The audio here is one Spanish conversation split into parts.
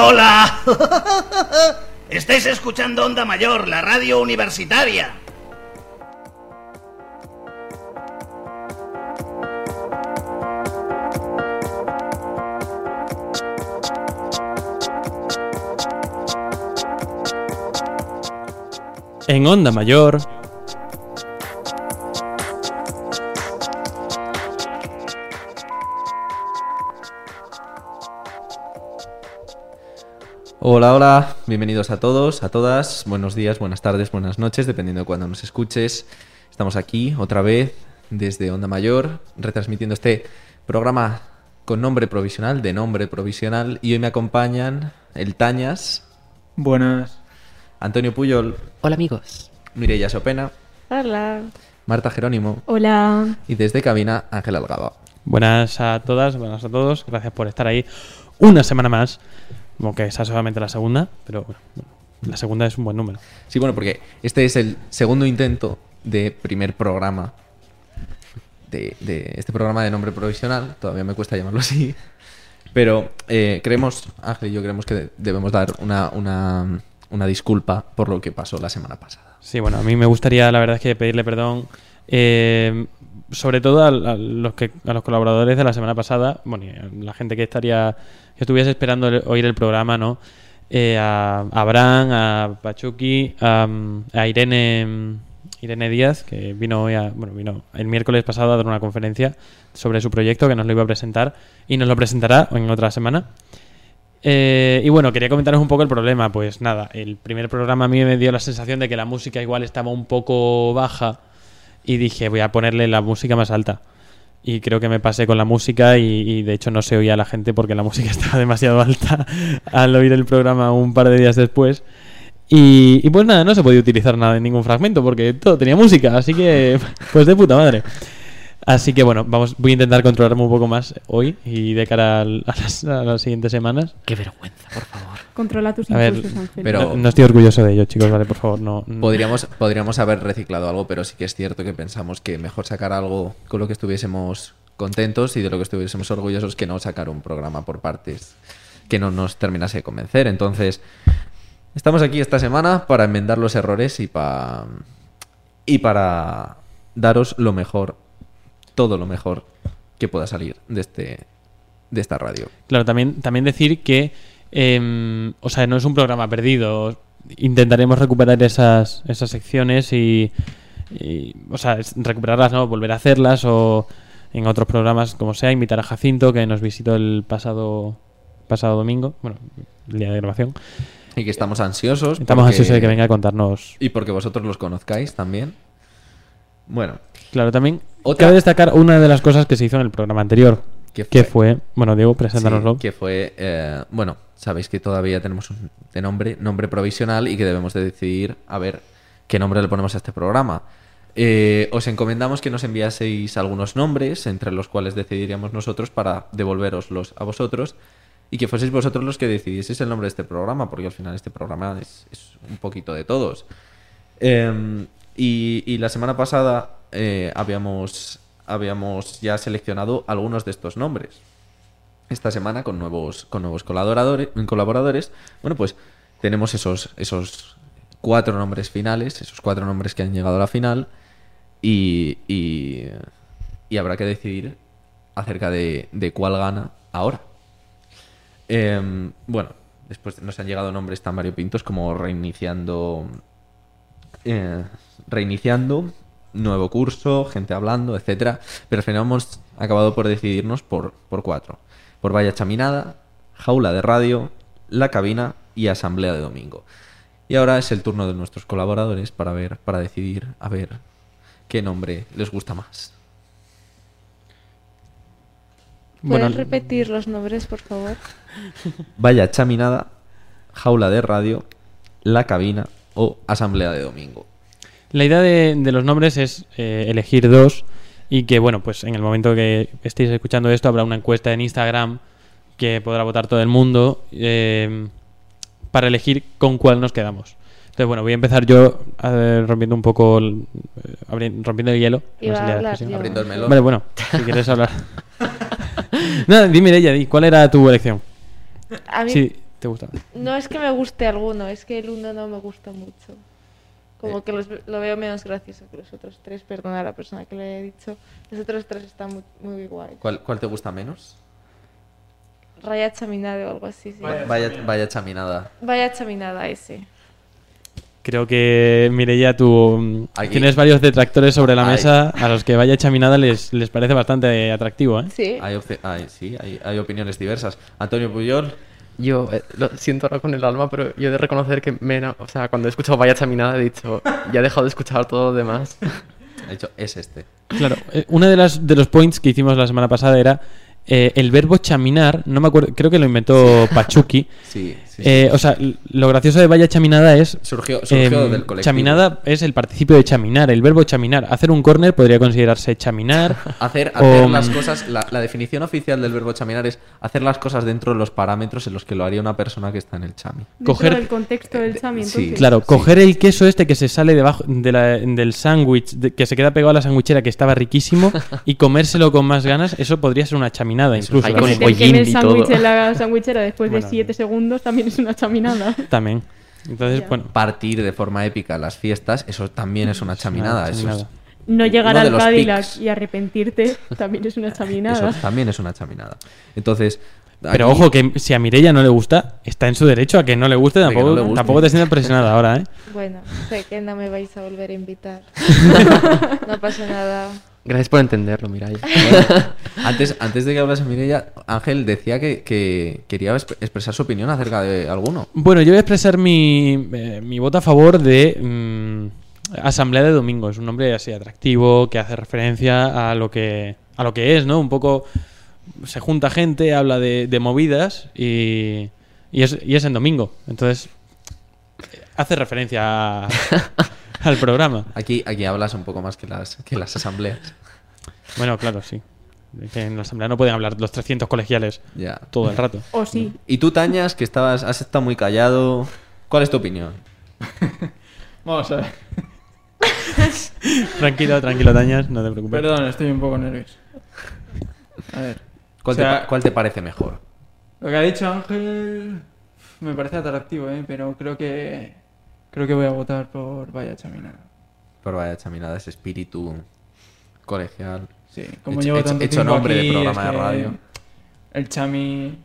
Hola. Estáis escuchando Onda Mayor, la radio universitaria. En Onda Mayor. Bienvenidos a todos, a todas, buenos días, buenas tardes, buenas noches, dependiendo de cuándo nos escuches. Estamos aquí otra vez desde Onda Mayor, retransmitiendo este programa con nombre provisional, de nombre provisional, y hoy me acompañan el Tañas, Buenas. Antonio Puyol, Hola amigos. Mireia Sopena, Hola. Marta Jerónimo Hola. y desde cabina Ángel Algaba. Buenas a todas, buenas a todos. Gracias por estar ahí una semana más. Aunque esa es solamente la segunda, pero bueno, la segunda es un buen número. Sí, bueno, porque este es el segundo intento de primer programa de, de este programa de nombre provisional. Todavía me cuesta llamarlo así. Pero eh, creemos, Ángel y yo creemos que debemos dar una, una, una disculpa por lo que pasó la semana pasada. Sí, bueno, a mí me gustaría, la verdad es que pedirle perdón, eh, sobre todo a, los que, a los colaboradores de la semana pasada, bueno, la gente que estaría, que estuviese esperando oír el programa, ¿no? Eh, a, a Abraham, a Pachuki, a, a Irene, Irene Díaz, que vino hoy a- bueno, vino el miércoles pasado a dar una conferencia sobre su proyecto, que nos lo iba a presentar, y nos lo presentará en otra semana. Eh, y bueno, quería comentaros un poco el problema. Pues nada, el primer programa a mí me dio la sensación de que la música igual estaba un poco baja y dije, voy a ponerle la música más alta. Y creo que me pasé con la música y, de hecho no se oía a la gente porque la música estaba demasiado alta al oír el programa un par de días después. Y, y pues nada, no se podía utilizar nada en ningún fragmento porque todo tenía música, así que pues de puta madre. Así que bueno, vamos, voy a intentar controlarme un poco más hoy y de cara a las, a las siguientes semanas. Qué vergüenza, por favor. Controla tus A ver, impulsos, Ángel. pero- No, no estoy orgulloso de ello, chicos, vale, por favor, no. no. Podríamos, podríamos haber reciclado algo, pero sí que es cierto que pensamos que mejor sacar algo con lo que estuviésemos contentos y de lo que estuviésemos orgullosos que no sacar un programa por partes que no nos terminase de convencer. Entonces, estamos aquí esta semana para enmendar los errores y, pa- y para daros lo mejor, todo lo mejor que pueda salir de, este, de esta radio. Claro, también, también decir que, em, o sea, no es un programa perdido. Intentaremos recuperar esas, esas secciones y, y, o sea, recuperarlas, ¿no? Volver a hacerlas o en otros programas, como sea, invitar a Jacinto, que nos visitó el pasado, pasado domingo, bueno, el día de grabación. Y que estamos ansiosos. Estamos porque- ansiosos de que venga a contarnos. Y porque vosotros los conozcáis también. Bueno, Claro, también Otra- cabe destacar una de las cosas que se hizo en el programa anterior, ¿Qué que fue? fue, bueno, Diego, preséntanoslo. Sí, que fue, eh, bueno, sabéis que todavía tenemos un de nombre, nombre provisional y que debemos de decidir a ver qué nombre le ponemos a este programa. Eh, os encomendamos que nos enviaseis algunos nombres, entre los cuales decidiríamos nosotros para devolveroslos a vosotros y que fueseis vosotros los que decidieseis el nombre de este programa, porque al final este programa es, es un poquito de todos. Eh, y, y la semana pasada eh, habíamos, habíamos ya seleccionado algunos de estos nombres esta semana con nuevos, con nuevos colaboradores, colaboradores. Bueno, pues tenemos esos, esos cuatro nombres finales, esos cuatro nombres que han llegado a la final y, y, habrá que decidir acerca de, de cuál gana ahora. Em, bueno, después nos han llegado nombres tan variopintos como reiniciando, eh, reiniciando, nuevo curso, gente hablando, etcétera. Pero al final hemos acabado por decidirnos por, por cuatro. Por Vaya Chaminada, Jaula de Radio, La Cabina y Asamblea de Domingo. Y ahora es el turno de nuestros colaboradores para ver, para decidir a ver qué nombre les gusta más. ¿Puedes Bueno, repetir los nombres, por favor? Vaya Chaminada, Jaula de Radio, La Cabina o Asamblea de Domingo. La idea de, de los nombres es eh, elegir dos y que, bueno, pues en el momento que estéis escuchando esto habrá una encuesta en Instagram que podrá votar todo el mundo eh, para elegir con cuál nos quedamos. Entonces, bueno, voy a empezar yo eh, rompiendo un poco, el, eh, abri- rompiendo el hielo. Iba No hablar yo. Abriendo el melón. Vale, bueno, si quieres hablar. Nada, dime ella, ¿cuál era tu elección? A mí, Sí, te gusta? No es que me guste alguno, es que el uno no me gusta mucho. Como Eh. que los lo veo menos gracioso que los otros tres, perdona a la persona que le he dicho. Los otros tres están muy, muy guay. ¿Cuál, cuál te gusta menos? Raya chaminada o algo así, sí. Vaya. Vaya, vaya chaminada. Vaya chaminada ese. Creo que, Mireia, tú mm, Aquí. tienes varios detractores sobre la Ay. mesa a los que vaya chaminada les, les parece bastante atractivo, ¿eh? Sí. Hay, hay- sí, hay, hay opiniones diversas. Antonio Puyol, Yo eh, lo siento ahora con el alma, pero yo he de reconocer que me, o sea, cuando he escuchado Vaya Chaminada he dicho, ya he dejado de escuchar todo lo demás. ha dicho, es este. Claro, eh, uno de, las, de los points que hicimos la semana pasada era eh, el verbo chaminar, no me acuerdo, creo que lo inventó Pachuki. Sí, sí, sí. Eh, o sea, lo gracioso de vaya chaminada es... surgió surgió em, del colectivo. chaminada es el participio de chaminar, el verbo chaminar. Hacer un córner podría considerarse chaminar. Hacer, o, hacer las cosas, la, la definición oficial del verbo chaminar es hacer las cosas dentro de los parámetros en los que lo haría una persona que está en el chami. Coger- Dentro del contexto del chami, sí. Claro, Sí. coger el queso este que se sale debajo de la- del sándwich, de- que se queda pegado a la sandwichera que estaba riquísimo, y comérselo con más ganas, eso podría ser una chaminada incluso. O con el el sándwich en la sandwichera después Bueno, de 7 segundos también es una chaminada. También. Entonces, bueno, Partir de forma épica las fiestas, eso también es una chaminada. Eso, chaminada. es- No llegar al los Cadillac pics. y arrepentirte también es una chaminada. eso también es una chaminada. Entonces. Pero ojo, que si a Mireia no le gusta, está en su derecho a que no le guste, tampoco, no le guste. tampoco te sientas presionada ahora, ¿eh? Bueno, sé que no me vais a volver a invitar. no pasa nada. Gracias por entenderlo, Mirai. Antes, antes de que hablase Mireia, Ángel decía que, que quería exp- expresar su opinión acerca de alguno. Bueno, yo voy a expresar mi, eh, mi voto a favor de mm, Asamblea de Domingo. Es un nombre así atractivo, que hace referencia a lo que, a lo que es, ¿no? Un poco se junta gente, habla de, de movidas y, y, es, y es en domingo. Entonces, hace referencia a- al programa. Aquí, aquí hablas un poco más que las, que las asambleas. Bueno, claro, sí. Que en la Asamblea no pueden hablar los 300 colegiales Ya. todo el rato. O sí. Y tú, Tañas, que estabas, has estado muy callado. ¿Cuál es tu opinión? Vamos a ver. Tranquilo, tranquilo, Tañas, no te preocupes. Perdón, estoy un poco nervioso. A ver. ¿Cuál, O sea- te, cuál te parece mejor? Lo que ha dicho Ángel me parece atractivo, ¿eh? pero creo que creo que voy a votar por Vaya Chaminada. Por vaya chaminada, ese espíritu colegial. Sí, como Hecho- llevo hecho- tanto hecho tiempo nombre de programa de radio. El Chami...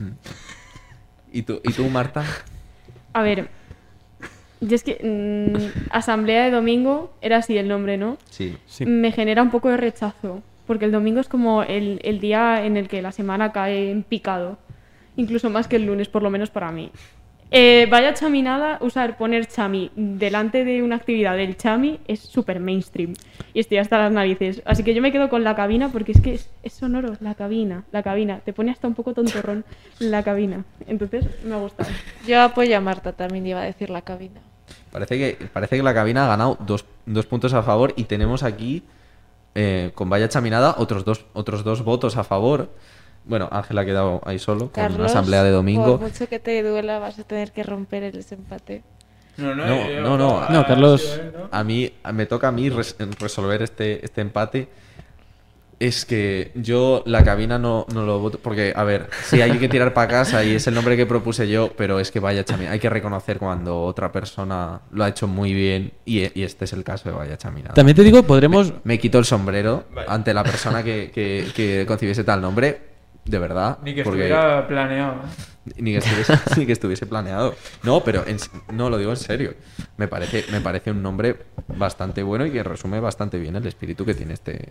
¿Y tú, ¿Y tú Marta? A ver, yo es que mm, Asamblea de Domingo era así el nombre, ¿no? Sí. Sí. Me genera un poco de rechazo, porque el domingo es como el, el día en el que la semana cae en picado, incluso más que el lunes, por lo menos para mí. Eh, vaya chaminada, usar, poner chami delante de una actividad del chami es súper mainstream. Y estoy hasta las narices. Así que yo me quedo con la cabina porque es que es, es sonoro, la cabina, la cabina. Te pone hasta un poco tontorrón la cabina. Entonces, me ha gustado. Yo apoyo a Marta, también iba a decir la cabina. Parece que, parece que la cabina ha ganado dos, dos puntos a favor y tenemos aquí, eh, con vaya chaminada, otros dos, otros dos votos a favor. Bueno, Ángel ha quedado ahí solo, con Carlos, una asamblea de domingo. Por mucho que te duela, vas a tener que romper el desempate. No, No, yo- no, no. ah, No, Carlos. sí, ¿no? A mí, me toca a mí res- resolver este, este empate. Es que yo la cabina no, no lo voto. Porque, a ver, sí hay que tirar para casa y es el nombre que propuse yo, pero es que vaya chaminada. Hay que reconocer cuando otra persona lo ha hecho muy bien y, y este es el caso de vaya chaminada. También te digo, podremos... Me quito el sombrero Vale. ante la persona que, que, que concibiese tal nombre, de verdad. Ni que porque- estuviera planeado. ¿eh? ni que estuviese, ni que estuviese planeado. No, pero en no lo digo en serio. Me parece, me parece un nombre bastante bueno y que resume bastante bien el espíritu que tiene este,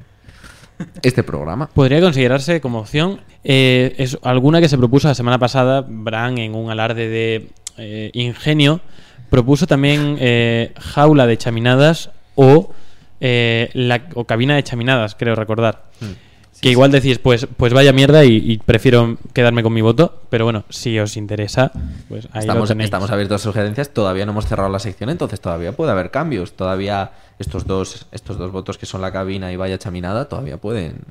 este programa. Podría considerarse como opción. eh, es alguna que se propuso la semana pasada, Bran, en un alarde de eh, ingenio, propuso también eh, jaula de chaminadas o, eh, la, o cabina de chaminadas, creo recordar. Que igual decís, pues, pues vaya mierda y, y prefiero quedarme con mi voto, pero bueno, si os interesa, pues ahí lo Estamos, tenéis. estamos abiertos a sugerencias, todavía no hemos cerrado la sección, entonces todavía puede haber cambios. Todavía estos dos, estos dos votos que son la cabina y vaya chaminada, todavía pueden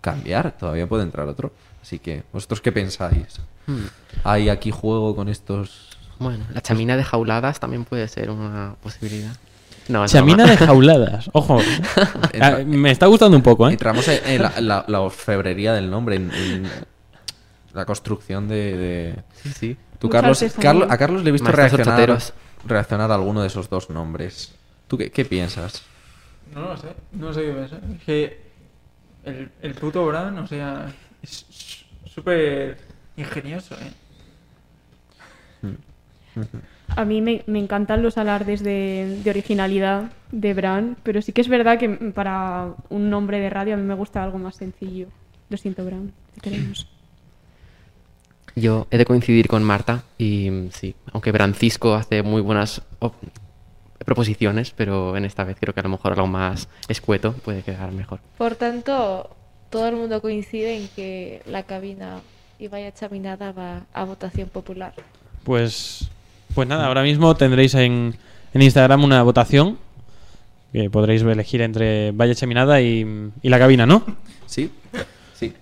cambiar, todavía puede entrar otro. Así que, ¿vosotros qué pensáis? Hmm. ¿Hay aquí juego con estos Bueno, la chamina de jauladas también puede ser una posibilidad. No, Chamina de jauladas, ojo. Ah, me está gustando un poco, ¿eh? Entramos en, en la, la- la orfebrería del nombre. en- en- la construcción de... de- Sí, sí. Tú, Carlos, a Carlos le he visto reaccionar, reaccionar a alguno de esos dos nombres. ¿Tú qué, qué piensas? No lo sé, no sé qué pensar. Es que el, el puto Bran, o sea, es súper ingenioso, ¿eh? A mí me, me encantan los alardes de, de originalidad de Bran, pero sí que es verdad que para un nombre de radio a mí me gusta algo más sencillo. Lo siento, Bran, te queremos. Yo he de coincidir con Marta y mm, sí, aunque Francisco hace muy buenas op- proposiciones, pero en esta vez creo que a lo mejor algo más escueto puede quedar mejor. Por tanto, todo el mundo coincide en que la cabina y vaya chaminada va a votación popular. Pues, pues nada, ahora mismo tendréis en, en Instagram una votación que podréis elegir entre Valle Cheminada y, y la cabina, ¿no? Sí, sí.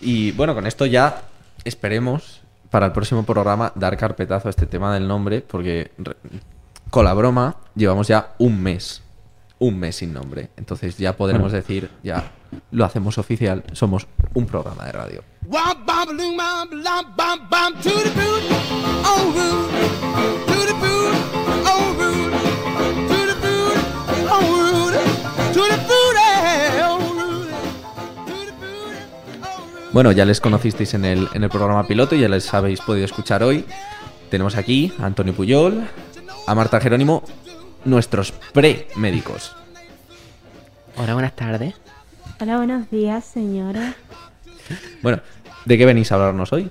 Y bueno, con esto ya esperemos para el próximo programa dar carpetazo a este tema del nombre, porque re- con la broma llevamos ya un mes, un mes sin nombre. Entonces ya podremos decir, ya lo hacemos oficial, somos un programa de radio. Womp bom loom bom lom bom bom to the boot, oh rude, to the boot, oh rude, to the boot, oh rude, to the boot, oh rude, to the boot, oh rude. Bueno, ya les conocisteis en el, en el programa piloto, ya les habéis podido escuchar hoy. Tenemos aquí a Antonio Puyol, a Marta Jerónimo, nuestros pre-médicos. Hola, buenas tardes. Hola, buenos días, señora. Bueno, ¿de qué venís a hablarnos hoy?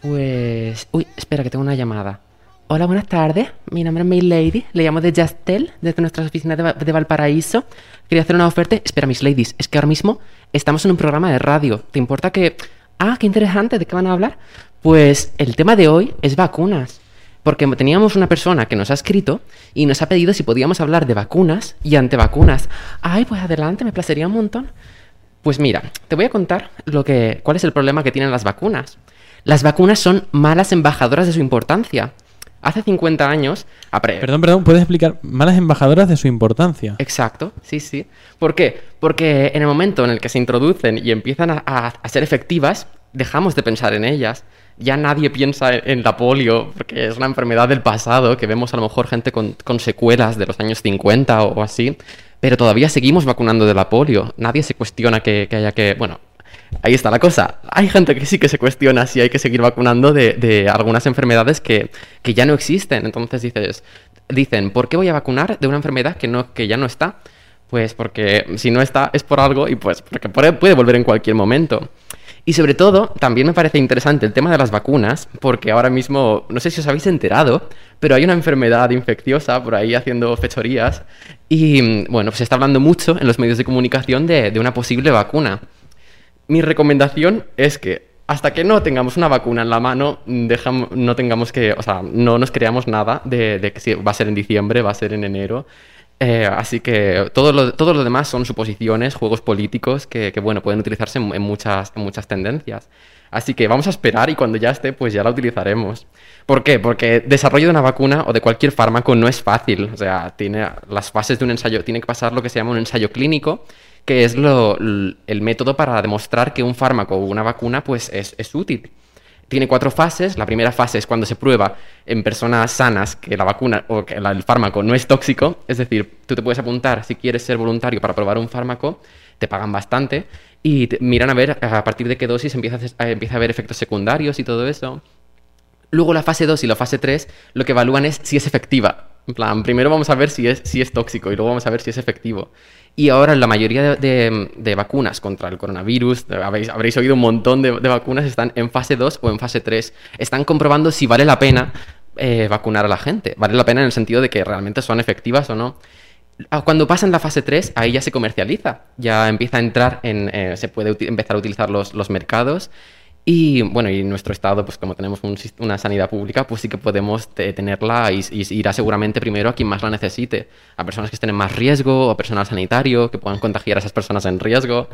Pues... Uy, espera, que tengo una llamada. Hola, buenas tardes. Mi nombre es Mail Lady. Le llamo de Justel, desde nuestras oficinas de, de Valparaíso. Quería hacer una oferta. Espera, Miss Ladies, es que ahora mismo estamos en un programa de radio. ¿Te importa que... Ah, qué interesante, ¿de qué van a hablar? Pues el tema de hoy es vacunas. Porque teníamos una persona que nos ha escrito y nos ha pedido si podíamos hablar de vacunas y antevacunas. Ay, pues adelante, me placería un montón. Pues mira, te voy a contar lo que, cuál es el problema que tienen las vacunas. Las vacunas son malas embajadoras de su importancia. Hace 50 años... Perdón, perdón, ¿puedes explicar malas embajadoras de su importancia? Exacto, sí, sí. ¿Por qué? Porque en el momento en el que se introducen y empiezan a, a- a ser efectivas, dejamos de pensar en ellas. Ya nadie piensa en, en la polio, porque es una enfermedad del pasado, que vemos a lo mejor gente con, con secuelas de los años 50 o, o así, pero todavía seguimos vacunando de la polio. Nadie se cuestiona que, que haya que... Bueno, ahí está la cosa. Hay gente que sí que se cuestiona si hay que seguir vacunando de, de algunas enfermedades que, que ya no existen. Entonces dices, dicen, ¿por qué voy a vacunar de una enfermedad que, no, que ya no está? Pues porque si no está es por algo y pues porque puede, puede volver en cualquier momento. Y sobre todo, también me parece interesante el tema de las vacunas, porque ahora mismo, no sé si os habéis enterado, pero hay una enfermedad infecciosa por ahí haciendo fechorías. Y bueno, pues se está hablando mucho en los medios de comunicación de, una posible vacuna. Mi recomendación es que hasta que no tengamos una vacuna en la mano, dejam- no tengamos que, o sea, no nos creamos nada de, de que va a ser en diciembre, va a ser en enero. Eh, así que todo lo, demás son suposiciones, juegos políticos que, bueno, pueden utilizarse en, muchas, en muchas tendencias. Así que vamos a esperar y cuando ya esté, pues ya la utilizaremos. ¿Por qué? Porque desarrollo de una vacuna o de cualquier fármaco no es fácil. O sea, tiene las fases de un ensayo, tiene que pasar lo que se llama un ensayo clínico, que es el método para demostrar que un fármaco o una vacuna pues es, es útil. Tiene cuatro fases. La primera fase es cuando se prueba en personas sanas que la vacuna o que el fármaco no es tóxico. Es decir, tú te puedes apuntar si quieres ser voluntario para probar un fármaco, te pagan bastante y te- miran a ver a partir de qué dosis empieza a, a- empieza a haber efectos secundarios y todo eso. Luego la fase 2 y la fase 3 lo que evalúan es si es efectiva. En plan, primero vamos a ver si es, si es tóxico y luego vamos a ver si es efectivo. Y ahora la mayoría de, de- vacunas contra el coronavirus, habéis, habréis oído un montón de, vacunas, están en fase 2 o en fase 3. Están comprobando si vale la pena eh, vacunar a la gente. Vale la pena en el sentido de que realmente son efectivas o no. Ah, Cuando pasan la fase 3, ahí ya se comercializa, ya empieza a entrar en, eh, se puede empezar a utilizar los, los mercados y bueno, y nuestro estado, pues como tenemos una sanidad pública, pues sí que podemos te- tenerla y, irá seguramente primero a quien más la necesite, a personas que estén en más riesgo, a personal sanitario, que puedan contagiar a esas personas en riesgo.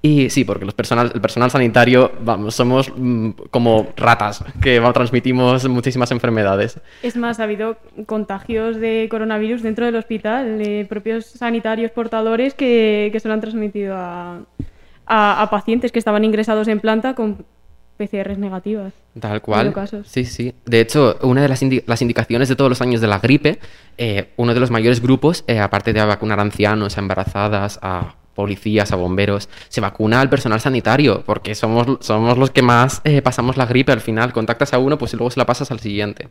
Y sí, porque los personal, el personal sanitario, vamos, somos mm, como ratas, que va- transmitimos muchísimas enfermedades. Es más, ha habido contagios de coronavirus dentro del hospital, de propios sanitarios portadores que, se lo han transmitido a- a pacientes que estaban ingresados en planta con PCRs negativas. Tal cual. casos. Sí, sí. De hecho, una de las, indi- las indicaciones de todos los años de la gripe, eh, uno de los mayores grupos, eh, aparte de vacunar a ancianos, a embarazadas, a policías, a bomberos, se vacuna al personal sanitario, porque somos, somos los que más eh, pasamos la gripe al final. Contactas a uno, pues y luego se la pasas al siguiente.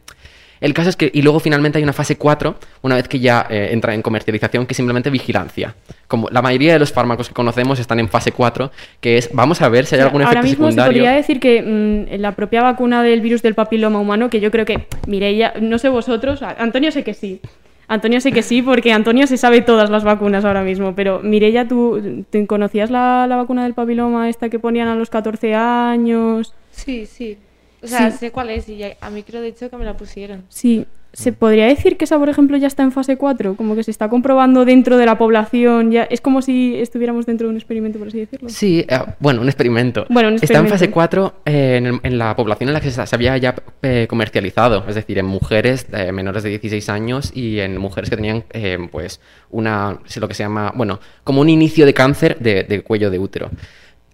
El caso es que, y luego finalmente hay una fase 4, una vez que ya eh, entra en comercialización, que es simplemente vigilancia. Como la mayoría de los fármacos que conocemos están en fase 4, que es vamos a ver si hay O sea, algún Ahora efecto mismo se secundario. podría decir que mm, la propia vacuna del virus del papiloma humano, que yo creo que, Mireia, no sé vosotros, Antonio sé que sí. Antonio sé que sí, porque Antonio se sabe todas las vacunas ahora mismo. Pero Mireia, ¿tú ¿te conocías la, la vacuna del papiloma esta que ponían a los 14 años? Sí, sí. O sea, Sí. sé cuál es y ya- a mí creo de hecho que me la pusieron. Sí. ¿Se podría decir que esa, por ejemplo, ya está en fase 4? Como que se está comprobando dentro de la población. Ya... Es como si estuviéramos dentro de un experimento, por así decirlo. Sí, eh, bueno, un experimento. Bueno, un Está en experimento. fase 4 eh, en, el- en la población en la que se, se había ya eh, comercializado, es decir, en mujeres eh, menores de 16 años y en mujeres que tenían, eh, pues, una, lo que se llama, bueno, como un inicio de cáncer de, de cuello de útero.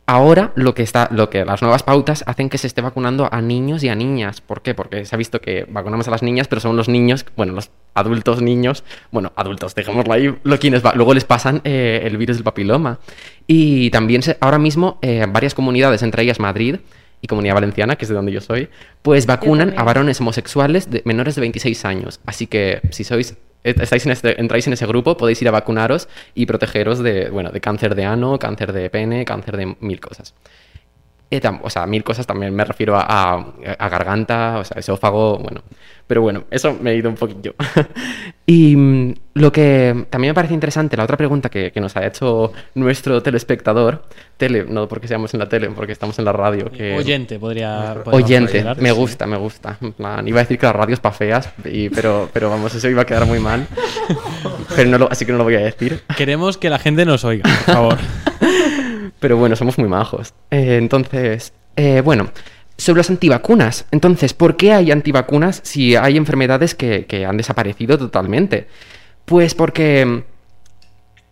Ahora lo que está, lo que las nuevas pautas hacen que se esté vacunando a niños y a niñas. ¿Por qué? Porque se ha visto que vacunamos a las niñas, pero son los niños, bueno, los adultos niños, bueno, adultos, dejémoslo ahí, lo quienes va- luego les pasan eh, el virus del papiloma. Y también se- ahora mismo eh, varias comunidades, entre ellas Madrid y Comunidad Valenciana, que es de donde yo soy, pues vacunan a varones homosexuales de menores de 26 años. Así que si sois estáis en este, entráis en ese grupo, podéis ir a vacunaros y protegeros de, bueno, de cáncer de ano, cáncer de pene, cáncer de mil cosas. Eh, tam- o sea, mil cosas también me refiero a, a- a garganta, o sea, esófago, bueno. Pero bueno, eso me he ido un poquillo. y mm, lo que también me parece interesante, la otra pregunta que, que nos ha hecho nuestro telespectador, tele, no porque seamos en la tele, porque estamos en la radio. Que, Oyente podría. Oyente, me sí. gusta, me gusta. Iba a decir que la radio es pa' feas, y- pero, pero vamos, eso iba a quedar muy mal. Pero no lo- así que no lo voy a decir. Queremos que la gente nos oiga, por favor. Pero bueno, somos muy majos. Eh, entonces, eh, bueno, sobre las antivacunas. Entonces, ¿por qué hay antivacunas si hay enfermedades que, que han desaparecido totalmente? Pues porque mm,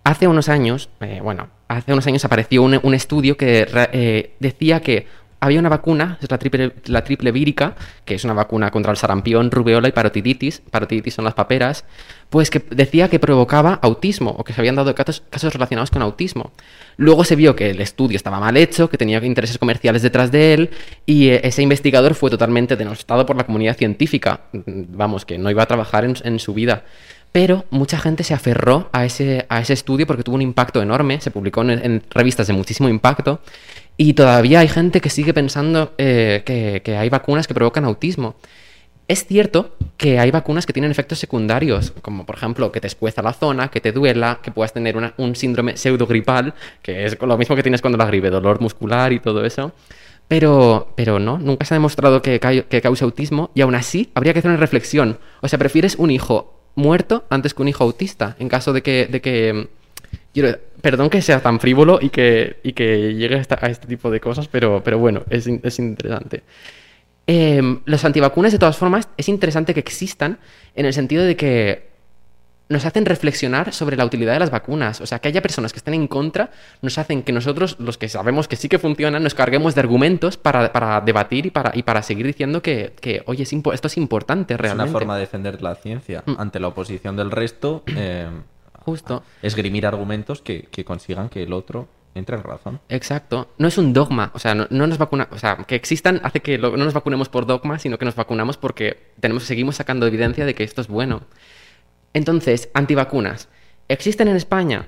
hace unos años, eh, bueno, hace unos años apareció un, un estudio que eh, decía que había una vacuna, es la triple, la triple vírica, que es una vacuna contra el sarampión, rubeola y parotiditis. Parotiditis son las paperas. Pues que decía que provocaba autismo o que se habían dado casos, casos relacionados con autismo. Luego se vio que el estudio estaba mal hecho, que tenía intereses comerciales detrás de él y eh, ese investigador fue totalmente denostado por la comunidad científica. Vamos, que no iba a trabajar en, en su vida. Pero mucha gente se aferró a ese, a ese estudio porque tuvo un impacto enorme, se publicó en, revistas de muchísimo impacto y todavía hay gente que sigue pensando eh, que, que hay vacunas que provocan autismo. Es cierto que hay vacunas que tienen efectos secundarios, como por ejemplo que te escueza la zona, que te duela, que puedas tener un síndrome pseudogripal, que es lo mismo que tienes cuando la gripe, dolor muscular y todo eso. Pero, pero no, nunca se ha demostrado que, que cause autismo y aún así habría que hacer una reflexión. O sea, ¿prefieres un hijo muerto antes que un hijo autista? En caso de que... De que mm, perdón que sea tan frívolo y que, y que llegue a, este tipo de cosas, pero, pero bueno, es, es interesante. Eh, los antivacunas, de todas formas, es interesante que existan en el sentido de que nos hacen reflexionar sobre la utilidad de las vacunas. O sea, que haya personas que estén en contra, nos hacen que nosotros, los que sabemos que sí que funcionan, nos carguemos de argumentos para, para debatir y para, y para seguir diciendo que, que, oye, es esto es importante Es realmente. una forma de defender la ciencia Mm. ante la oposición del resto. eh, Justo. esgrimir argumentos que, que consigan que el otro entre en razón. Exacto. No es un dogma. O sea, no, no nos vacuna. O sea, que existan hace que lo- no nos vacunemos por dogma, sino que nos vacunamos porque tenemos, seguimos sacando evidencia de que esto es bueno. Entonces, antivacunas. ¿Existen en España?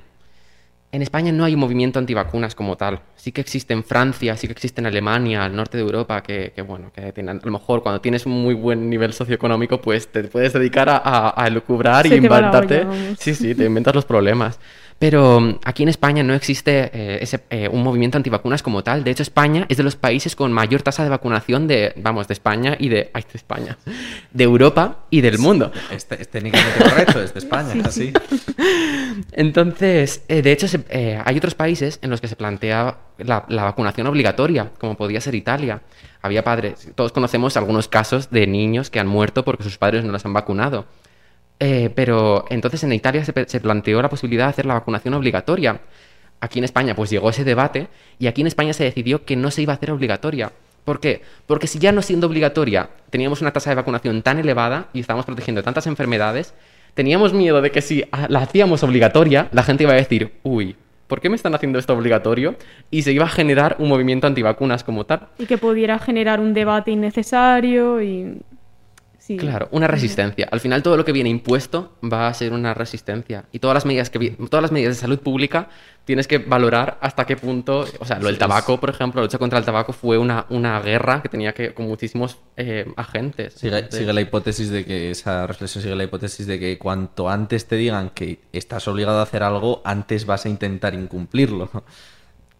En España no hay un movimiento antivacunas como tal. Sí que existe en Francia, sí que existe en Alemania, al norte de Europa, que, que, bueno, que tienen- a lo mejor cuando tienes un muy buen nivel socioeconómico, pues te puedes dedicar a, a, a elucubrar Se y inventarte. Sí, sí, te inventas los problemas. Pero mm, aquí en España no existe eh, ese, eh, un movimiento antivacunas como tal. De hecho, España es de los países con mayor tasa de vacunación de, vamos, de España y de, ay, de España, de Europa y del mundo. Es, es técnicamente correcto, es de España, así. Entonces, eh, de hecho, se- eh, hay otros países en los que se plantea la, la vacunación obligatoria, como podía ser Italia. Había padres, todos conocemos algunos casos de niños que han muerto porque sus padres no los han vacunado. Eh, pero entonces en Italia se, se planteó la posibilidad de hacer la vacunación obligatoria. Aquí en España pues llegó ese debate y aquí en España se decidió que no se iba a hacer obligatoria. ¿Por qué? Porque si ya no siendo obligatoria teníamos una tasa de vacunación tan elevada y estábamos protegiendo tantas enfermedades, teníamos miedo de que si la hacíamos obligatoria, la gente iba a decir, uy, ¿por qué me están haciendo esto obligatorio? Y se iba a generar un movimiento antivacunas como tal. Y que pudiera generar un debate innecesario y... Sí. Claro, una resistencia. Al final todo lo que viene impuesto va a ser una resistencia. Y todas las medidas que vi- todas las medidas de salud pública tienes que valorar hasta qué punto, o sea, lo del tabaco, por ejemplo, la lucha contra el tabaco fue una, una guerra que tenía que con muchísimos eh, agentes. Sigue, De- sigue la hipótesis de que esa reflexión sigue la hipótesis de que cuanto antes te digan que estás obligado a hacer algo, antes vas a intentar incumplirlo.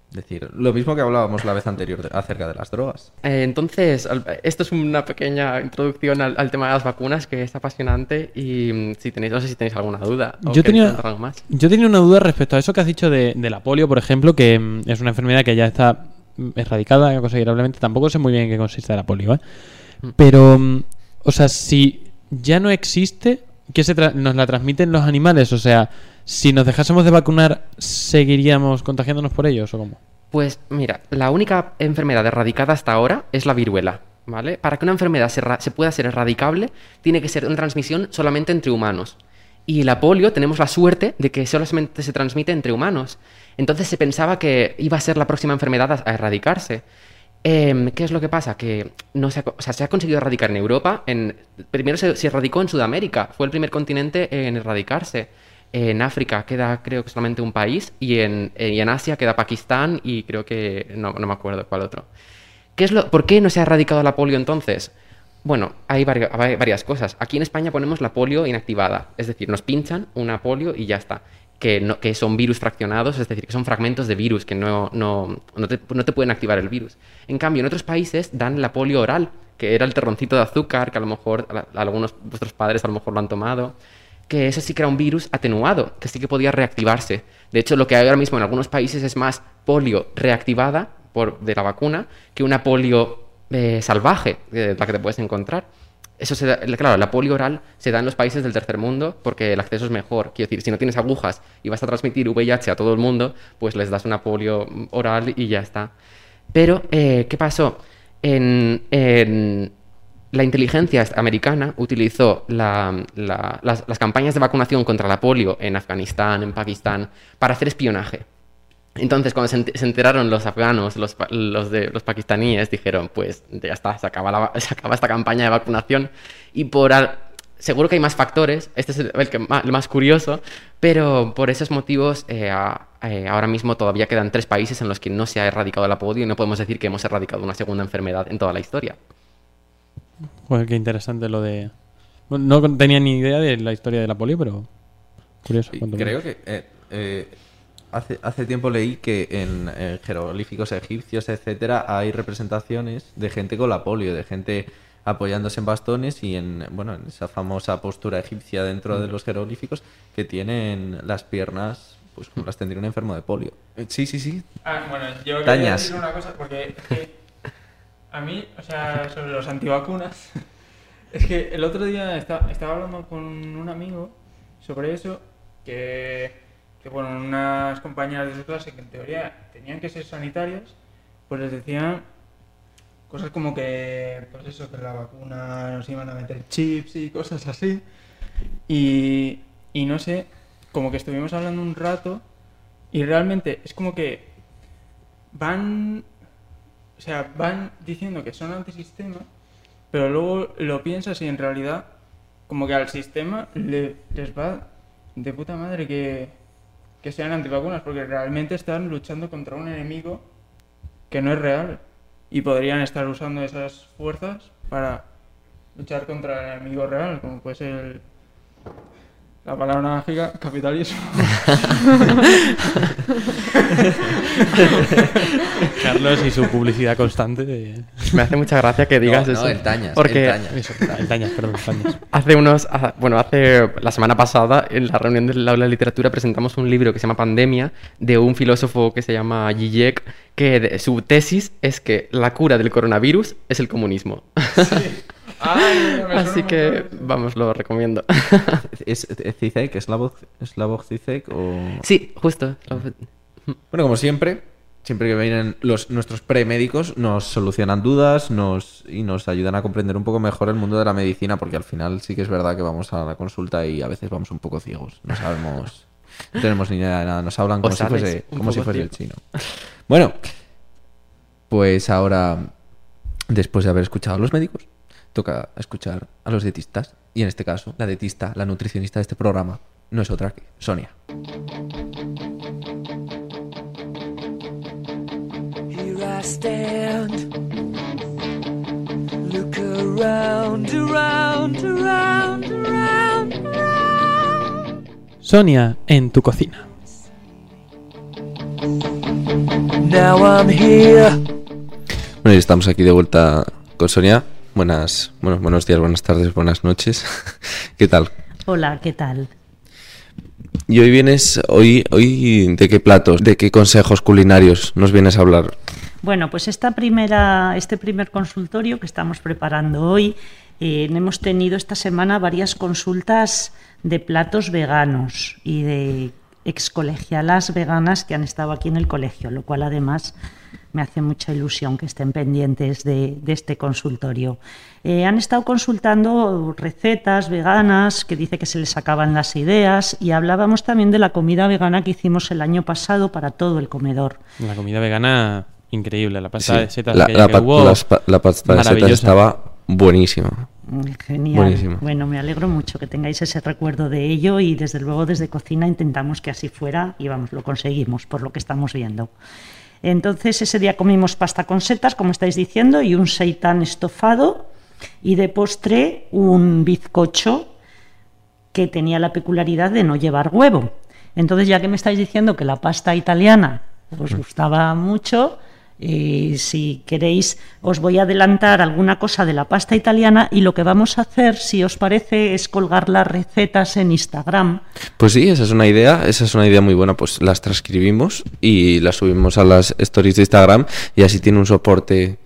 Es decir, lo mismo que hablábamos la vez anterior de- acerca de las drogas. Eh, entonces, al- esto es una pequeña introducción al, al tema de las vacunas que es apasionante y mm, si tenéis, no sé si tenéis alguna duda. o Yo tenía, más. yo tenía una duda respecto a eso que has dicho de, de la polio, por ejemplo, que mm, es una enfermedad que ya está mm, erradicada considerablemente. Tampoco sé muy bien en qué consiste la polio, ¿eh? Pero, o sea, si ya no existe, ¿qué se tra- nos la transmiten los animales? O sea, si nos dejásemos de vacunar, ¿seguiríamos contagiándonos por ellos o cómo? Pues mira, la única enfermedad erradicada hasta ahora es la viruela, ¿vale? Para que una enfermedad se, pueda ser erradicable, tiene que ser una transmisión solamente entre humanos. Y la polio tenemos la suerte de que solamente se transmite entre humanos. Entonces se pensaba que iba a ser la próxima enfermedad a, erradicarse. Em, ¿Qué es lo que pasa? Que no se ha conseguido erradicar en Europa. En, primero se, se erradicó en Sudamérica. Fue el primer continente en erradicarse. En África queda, creo que solamente un país. Y en, eh, y en Asia queda Pakistán y creo que. No, no me acuerdo cuál otro. ¿Qué es lo, ¿Por qué no se ha erradicado la polio entonces? Bueno, hay vari- hay varias cosas. Aquí en España ponemos la polio inactivada. Es decir, nos pinchan una polio y ya está. Que, no, que son virus fraccionados, es decir, que son fragmentos de virus que no, no, no, te, no te pueden activar el virus. En cambio, en otros países dan la polio oral, que era el terroncito de azúcar, que a lo mejor algunos de vuestros padres a lo mejor lo han tomado que eso sí que era un virus atenuado, que sí que podía reactivarse. De hecho, lo que hay ahora mismo en algunos países es más polio reactivada por, de la vacuna que una polio eh, salvaje, eh, la que te puedes encontrar. Eso se da- claro, la polio oral se da en los países del tercer mundo porque el acceso es mejor. Quiero decir, si no tienes agujas y vas a transmitir VIH a todo el mundo, pues les das una polio oral y ya está. Pero, eh, ¿qué pasó? En- la inteligencia americana utilizó la- la- las, campañas de vacunación contra la polio en Afganistán, en Pakistán, para hacer espionaje. Entonces, cuando se, ent- se enteraron los afganos, los, los, de, los pakistaníes, dijeron, pues ya está, se acaba, esta campaña de vacunación. Y por... al- seguro que hay más factores, este es el, más curioso, pero por esos motivos eh, eh, ahora mismo todavía quedan tres países en los que no se ha erradicado la polio y no podemos decir que hemos erradicado una segunda enfermedad en toda la historia. Joder, qué interesante lo de... Bueno, No tenía ni idea de la historia de la polio, pero curioso. Y creo menos. que eh, eh, hace, hace tiempo leí que en eh, jeroglíficos egipcios, etcétera, hay representaciones de gente con la polio, de gente apoyándose en bastones y en bueno en esa famosa postura egipcia dentro de los jeroglíficos que tienen las piernas pues como las tendría un enfermo de polio. Sí, sí, sí. Ah, bueno, yo quería Dañas. decir una cosa, porque es que a mí, o sea, sobre los antivacunas, es que el otro día esta- estaba hablando con un amigo sobre eso, que, que, bueno, unas compañeras de su clase que en teoría tenían que ser sanitarias, pues les decían cosas como que, pues eso, que la vacuna nos iban a meter chips y cosas así. Y, y no sé, como que estuvimos hablando un rato y realmente es como que van, o sea, van diciendo que son antisistema, pero luego lo piensas y en realidad como que al sistema le- les va de puta madre que, que sean antivacunas, porque realmente están luchando contra un enemigo que no es real. Y podrían estar usando esas fuerzas para luchar contra el enemigo real, como puede ser el- la palabra mágica capitalismo. Carlos y su publicidad constante de... Me hace mucha gracia que digas no, eso. el Tañas, Porque el Tañas. Eso, el Tañas, perdón, el Tañas. hace unos, bueno, hace la semana pasada en la reunión del aula de literatura presentamos un libro que se llama Pandemia de un filósofo que se llama Zizek, que su tesis es que la cura del coronavirus es el comunismo. Ay, me suena Así que vamos, lo recomiendo. ¿Es, es Zizek? ¿Slavoj, Slavoj Zizek? O... sí, justo. Bueno, como siempre, siempre que vienen los, nuestros premédicos nos solucionan dudas nos, y nos ayudan a comprender un poco mejor el mundo de la medicina, porque al final sí que es verdad que vamos a la consulta y a veces vamos un poco ciegos. No sabemos, no tenemos ni idea de nada. Nos hablan como si fuese, como si fuese el chino. Bueno, pues ahora, después de haber escuchado a los médicos, toca escuchar a los dietistas. Y en este caso, la dietista, la nutricionista de este programa, no es otra que Sonia. Here I stand. Look around, around, around, around, around. Sonia, en tu cocina. Now I'm here. Bueno, y estamos aquí de vuelta con Sonia. Buenas, bueno, buenos días, buenas tardes, buenas noches. ¿Qué tal? Hola, ¿qué tal? Y hoy vienes, hoy, hoy, ¿de qué platos, de qué consejos culinarios nos vienes a hablar? Bueno, pues esta primera, este primer consultorio que estamos preparando hoy, eh, hemos tenido esta semana varias consultas de platos veganos y de excolegialas veganas que han estado aquí en el colegio, lo cual además me hace mucha ilusión que estén pendientes de, de este consultorio. Eh, han estado consultando recetas veganas que dice que se les acaban las ideas y hablábamos también de la comida vegana que hicimos el año pasado para todo el comedor. La comida vegana, increíble. La pasta Sí, de setas la, la que pa- hubo, las pa- la pasta de setas estaba buenísima. Mm, Genial. Buenísimo. Bueno, me alegro mucho que tengáis ese recuerdo de ello y desde luego desde cocina intentamos que así fuera y vamos, lo conseguimos por lo que estamos viendo. Entonces ese día comimos pasta con setas, como estáis diciendo, y un seitán estofado y de postre un bizcocho que tenía la peculiaridad de no llevar huevo. Entonces, ya que me estáis diciendo que la pasta italiana os gustaba mucho, eh, si queréis, os voy a adelantar alguna cosa de la pasta italiana y lo que vamos a hacer, si os parece, es colgar las recetas en Instagram. Pues sí, esa es una idea, esa es una idea muy buena, pues las transcribimos y las subimos a las stories de Instagram y así tiene un soporte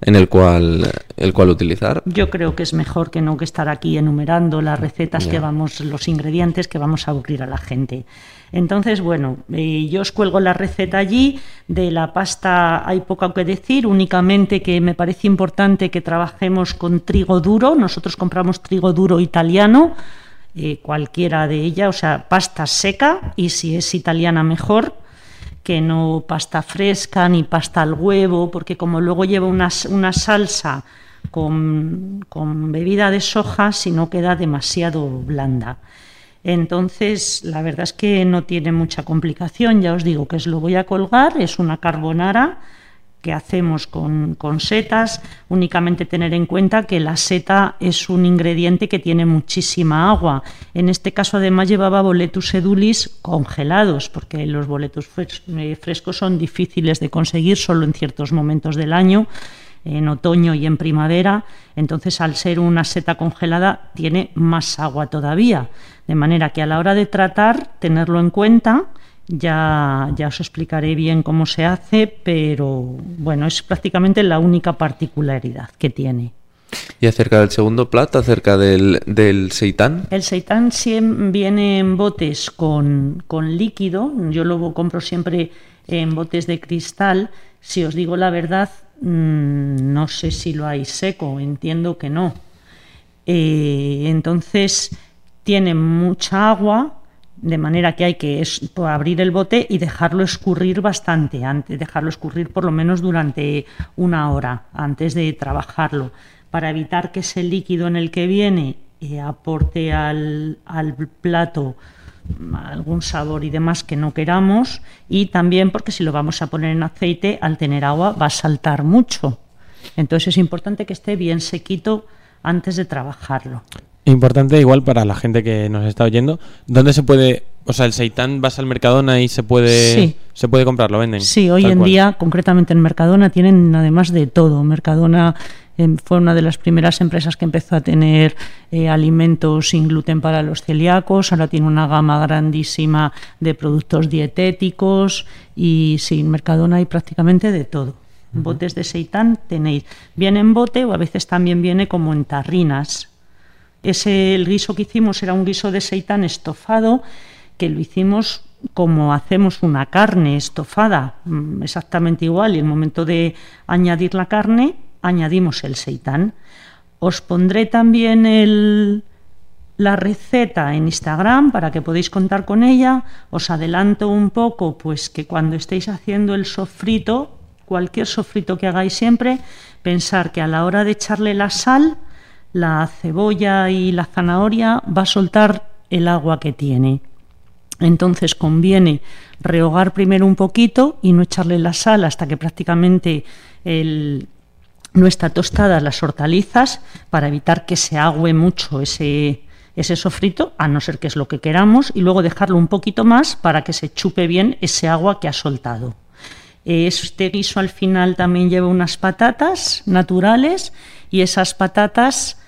en el cual, el cual utilizar. Yo creo que es mejor que no que estar aquí enumerando las recetas que vamos, los ingredientes que vamos a aburrir a la gente. Entonces, bueno, eh, yo os cuelgo la receta allí. De la pasta hay poco que decir, únicamente que me parece importante que trabajemos con trigo duro. Nosotros compramos trigo duro italiano, eh, cualquiera de ella, o sea, pasta seca y si es italiana mejor que no pasta fresca ni pasta al huevo, porque como luego lleva una, una salsa con, con bebida de soja, si no queda demasiado blanda. Entonces, la verdad es que no tiene mucha complicación, ya os digo que os lo voy a colgar, es una carbonara que hacemos con, con setas, únicamente tener en cuenta que la seta es un ingrediente que tiene muchísima agua. En este caso además llevaba boletus edulis congelados, porque los boletus eh, frescos son difíciles de conseguir solo en ciertos momentos del año, en otoño y en primavera, entonces al ser una seta congelada tiene más agua todavía, de manera que a la hora de tratar, tenerlo en cuenta, ya, ya os explicaré bien cómo se hace, pero bueno, es prácticamente la única particularidad que tiene. Y acerca del segundo plato, acerca del, del seitán. El seitán viene en botes con, con líquido, yo lo compro siempre en botes de cristal. Si os digo la verdad, no sé si lo hay seco, entiendo que no. Eh, entonces tiene mucha agua, de manera que hay que es- pues, abrir el bote y dejarlo escurrir bastante, antes, dejarlo escurrir por lo menos durante una hora antes de trabajarlo, para evitar que ese líquido en el que viene eh, aporte al, al plato mm, algún sabor y demás que no queramos y también porque si lo vamos a poner en aceite al tener agua va a saltar mucho. Entonces es importante que esté bien sequito antes de trabajarlo. Importante igual para la gente que nos está oyendo, ¿dónde se puede, o sea, el seitán vas al Mercadona y se puede Sí. se puede comprar, lo venden? Sí, hoy en cual. día, concretamente en Mercadona, tienen además de todo. Mercadona fue una de las primeras empresas que empezó a tener eh, alimentos sin gluten para los celíacos. Ahora tiene una gama grandísima de productos dietéticos y sí, en Mercadona hay prácticamente de todo. Botes de seitán tenéis. Viene en bote o a veces también viene como en tarrinas. Ese, el guiso que hicimos era un guiso de seitán estofado que lo hicimos como hacemos una carne estofada, mm, exactamente igual, y el momento de añadir la carne, añadimos el seitán. Os pondré también el, la receta en Instagram para que podáis contar con ella. Os adelanto un poco, pues que cuando estéis haciendo el sofrito, cualquier sofrito que hagáis siempre, pensar que a la hora de echarle la sal, la cebolla y la zanahoria va a soltar el agua que tiene. Entonces conviene rehogar primero un poquito y no echarle la sal hasta que prácticamente el, no está tostadas las hortalizas para evitar que se agüe mucho ese, ese sofrito, a no ser que es lo que queramos, y luego dejarlo un poquito más para que se chupe bien ese agua que ha soltado. Este guiso al final también lleva unas patatas naturales y esas patatas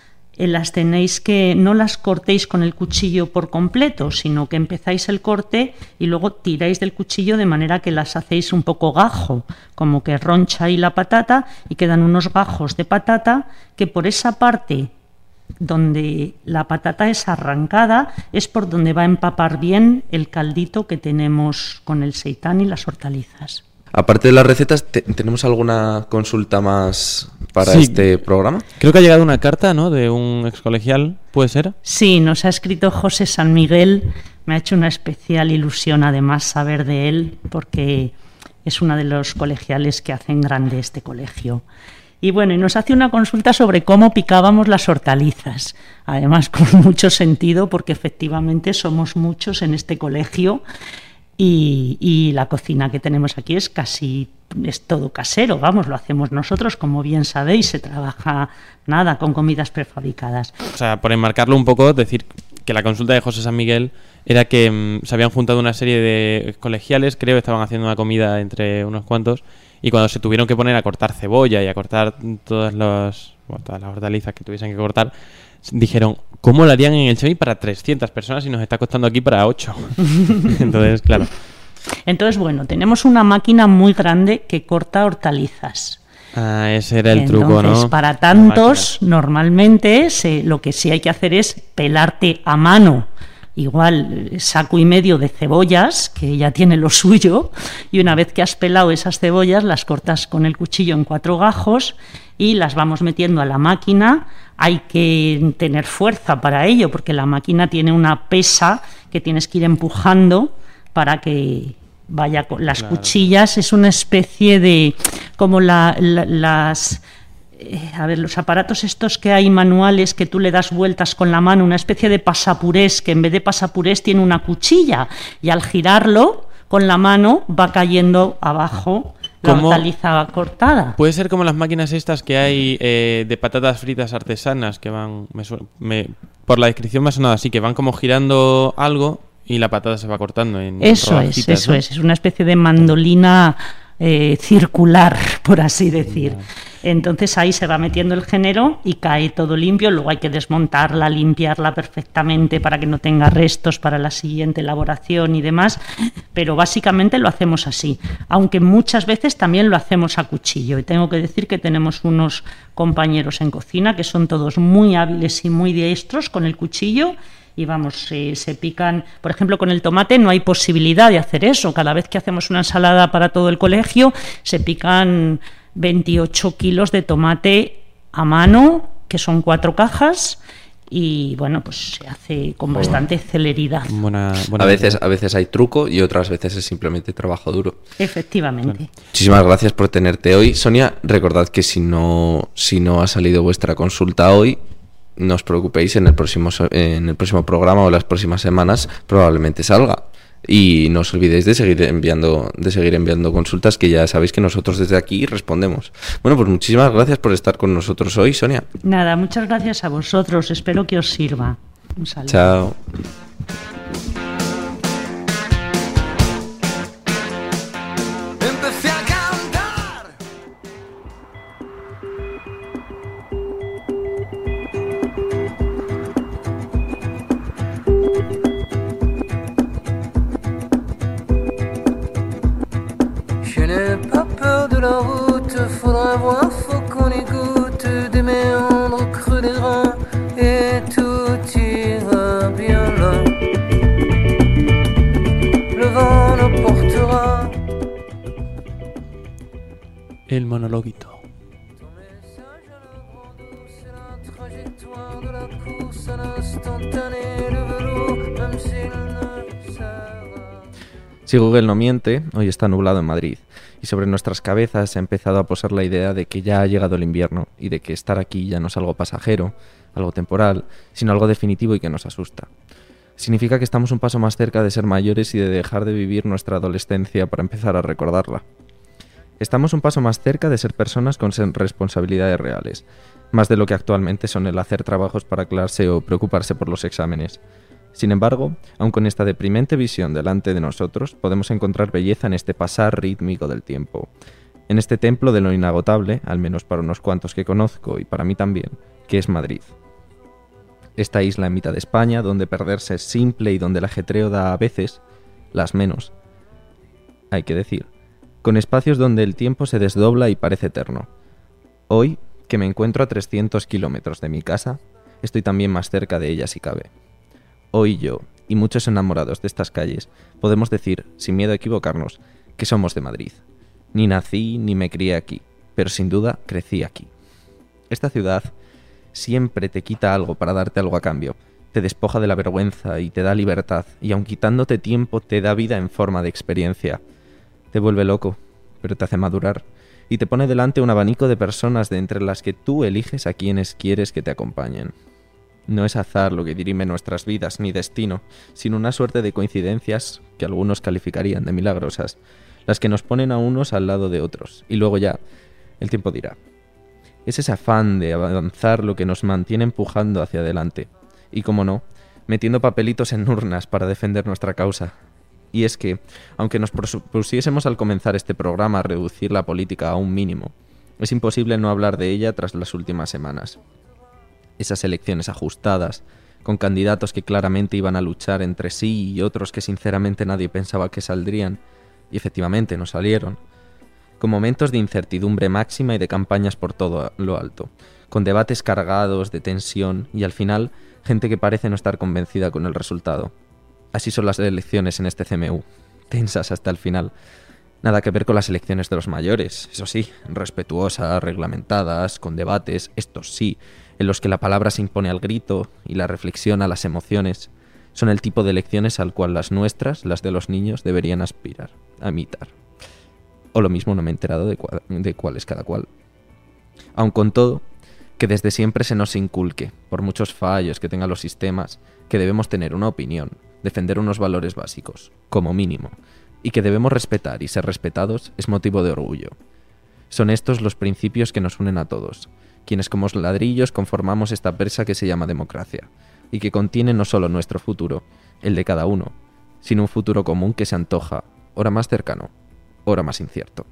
las tenéis que no las cortéis con el cuchillo por completo, sino que empezáis el corte y luego tiráis del cuchillo de manera que las hacéis un poco gajo, como que roncha ahí la patata y quedan unos gajos de patata que por esa parte donde la patata es arrancada es por donde va a empapar bien el caldito que tenemos con el seitán y las hortalizas. Aparte de las recetas, te- ¿tenemos alguna consulta más para Sí. este programa? Creo que ha llegado una carta, ¿no? De un ex colegial, ¿puede ser? Sí, nos ha escrito José San Miguel. Me ha hecho una especial ilusión además saber de él porque es uno de los colegiales que hacen grande este colegio. Y bueno, y nos hace una consulta sobre cómo picábamos las hortalizas. Además, con mucho sentido porque efectivamente somos muchos en este colegio y, y la cocina que tenemos aquí es casi es todo casero, vamos, lo hacemos nosotros, como bien sabéis, se trabaja nada con comidas prefabricadas. O sea, por enmarcarlo un poco, decir que la consulta de José San Miguel era que mm, se habían juntado una serie de colegiales, creo, estaban haciendo una comida entre unos cuantos, y cuando se tuvieron que poner a cortar cebolla y a cortar todas, los, bueno, todas las hortalizas que tuviesen que cortar, dijeron, ¿cómo lo harían en el Chevy para 300 personas y nos está costando aquí para 8? Entonces, claro. Entonces, bueno, tenemos una máquina muy grande que corta hortalizas. Ah, ese era el truco, Entonces, ¿no? para tantos, normalmente se- lo que sí hay que hacer es pelarte a mano. Igual eh, saco y medio de cebollas, que ya tiene lo suyo, y una vez que has pelado esas cebollas, las cortas con el cuchillo en cuatro gajos y las vamos metiendo a la máquina. Hay que tener fuerza para ello, porque la máquina tiene una pesa que tienes que ir empujando para que vaya con las Claro. cuchillas es una especie de como la- la- las eh, a ver los aparatos estos que hay manuales que tú le das vueltas con la mano una especie de pasapurés que en vez de pasapurés tiene una cuchilla y al girarlo con la mano va cayendo abajo la hortaliza cortada Puede ser como las máquinas estas que hay eh, de patatas fritas artesanas que van. me me- por la descripción me ha sonado así, que van como girando algo y la patata se va cortando en Eso es, eso ¿no? es. Es una especie de mandolina eh, circular, por así decir. Entonces ahí se va metiendo el género y cae todo limpio. Luego hay que desmontarla, limpiarla perfectamente para que no tenga restos para la siguiente elaboración y demás. Pero básicamente lo hacemos así. Aunque muchas veces también lo hacemos a cuchillo. Y tengo que decir que tenemos unos compañeros en cocina que son todos muy hábiles y muy diestros con el cuchillo y vamos, se, se pican, por ejemplo, con el tomate no hay posibilidad de hacer eso. Cada vez que hacemos una ensalada para todo el colegio, se pican 28 kilos de tomate a mano, que son cuatro cajas, y bueno, pues se hace con bastante celeridad. Buena, buena A veces, idea. a veces hay truco y otras veces es simplemente trabajo duro. Efectivamente. Muchísimas gracias por tenerte hoy. Sonia, recordad que si no, si no ha salido vuestra consulta hoy, no os preocupéis, en el próximo, en el próximo programa o las próximas semanas probablemente salga. Y no os olvidéis de seguir enviando, de seguir enviando consultas que ya sabéis que nosotros desde aquí respondemos. Bueno, pues muchísimas gracias por estar con nosotros hoy, Sonia. Nada, muchas gracias a vosotros. Espero que os sirva. Un saludo. Chao. la route faudra voir, faut qu'on écoute des méandres creux des reins et tout ira bien là. Le vent nous portera. El monologuito. Si Google no miente, hoy está nublado en Madrid y sobre nuestras cabezas se ha empezado a posar la idea de que ya ha llegado el invierno y de que estar aquí ya no es algo pasajero, algo temporal, sino algo definitivo y que nos asusta. Significa que estamos un paso más cerca de ser mayores y de dejar de vivir nuestra adolescencia para empezar a recordarla. Estamos un paso más cerca de ser personas con responsabilidades reales, más de lo que actualmente son el hacer trabajos para clase o preocuparse por los exámenes. Sin embargo, aun con esta deprimente visión delante de nosotros, podemos encontrar belleza en este pasar rítmico del tiempo, en este templo de lo inagotable, al menos para unos cuantos que conozco y para mí también, que es Madrid. Esta isla en mitad de España, donde perderse es simple y donde el ajetreo da a veces las menos, hay que decir, con espacios donde el tiempo se desdobla y parece eterno. Hoy, que me encuentro a 300 kilómetros de mi casa, estoy también más cerca de ella si cabe. Hoy yo, y muchos enamorados de estas calles, podemos decir, sin miedo a equivocarnos, que somos de Madrid. Ni nací ni me crié aquí, pero sin duda crecí aquí. Esta ciudad siempre te quita algo para darte algo a cambio, te despoja de la vergüenza y te da libertad, y aun quitándote tiempo te da vida en forma de experiencia. Te vuelve loco, pero te hace madurar, y te pone delante un abanico de personas de entre las que tú eliges a quienes quieres que te acompañen. No es azar lo que dirime nuestras vidas, ni destino, sino una suerte de coincidencias que algunos calificarían de milagrosas, las que nos ponen a unos al lado de otros, y luego ya, el tiempo dirá. Es ese afán de avanzar lo que nos mantiene empujando hacia adelante, y como no, metiendo papelitos en urnas para defender nuestra causa. Y es que, aunque nos propusiésemos al comenzar este programa reducir la política a un mínimo, es imposible no hablar de ella tras las últimas semanas esas elecciones ajustadas, con candidatos que claramente iban a luchar entre sí y otros que sinceramente nadie pensaba que saldrían, y efectivamente no salieron, con momentos de incertidumbre máxima y de campañas por todo lo alto, con debates cargados de tensión y al final gente que parece no estar convencida con el resultado. Así son las elecciones en este CMU, tensas hasta el final. Nada que ver con las elecciones de los mayores, eso sí, respetuosas, reglamentadas, con debates, estos sí, en los que la palabra se impone al grito y la reflexión a las emociones. Son el tipo de elecciones al cual las nuestras, las de los niños, deberían aspirar, a imitar. O lo mismo no me he enterado de, cua- cuál es cada cual. Aun con todo, que desde siempre se nos inculque, por muchos fallos que tengan los sistemas, que debemos tener una opinión, defender unos valores básicos, como mínimo, y que debemos respetar y ser respetados es motivo de orgullo. Son estos los principios que nos unen a todos, quienes como ladrillos conformamos esta presa que se llama democracia, y que contiene no solo nuestro futuro, el de cada uno, sino un futuro común que se antoja, ora más cercano, ora más incierto.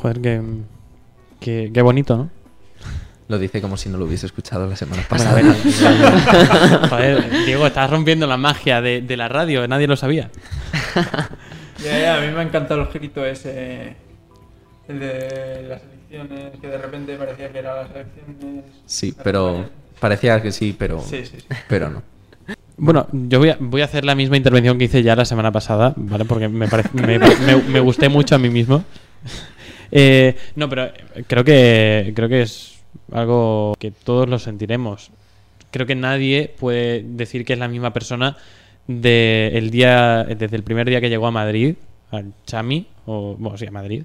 Joder, qué, qué, qué bonito, ¿no? Lo dice como si no lo hubiese escuchado la semana pasada. Joder, Diego, estás rompiendo la magia de, de la radio, nadie lo sabía. Ya, ya, a mí me ha encantado el grito ese. El de las elecciones, que de repente parecía que eran las elecciones. Sí, pero parecía que sí, pero, Sí, sí, sí. pero no. Bueno, yo voy a, voy a hacer la misma intervención que hice ya la semana pasada, ¿vale? Porque me, parece, me, me- me gusté mucho a mí mismo. Eh, no, pero creo que, creo que es algo que todos lo sentiremos. Creo que nadie puede decir que es la misma persona de el día, desde el primer día que llegó a Madrid, al Chami, o bueno, sí, a Madrid,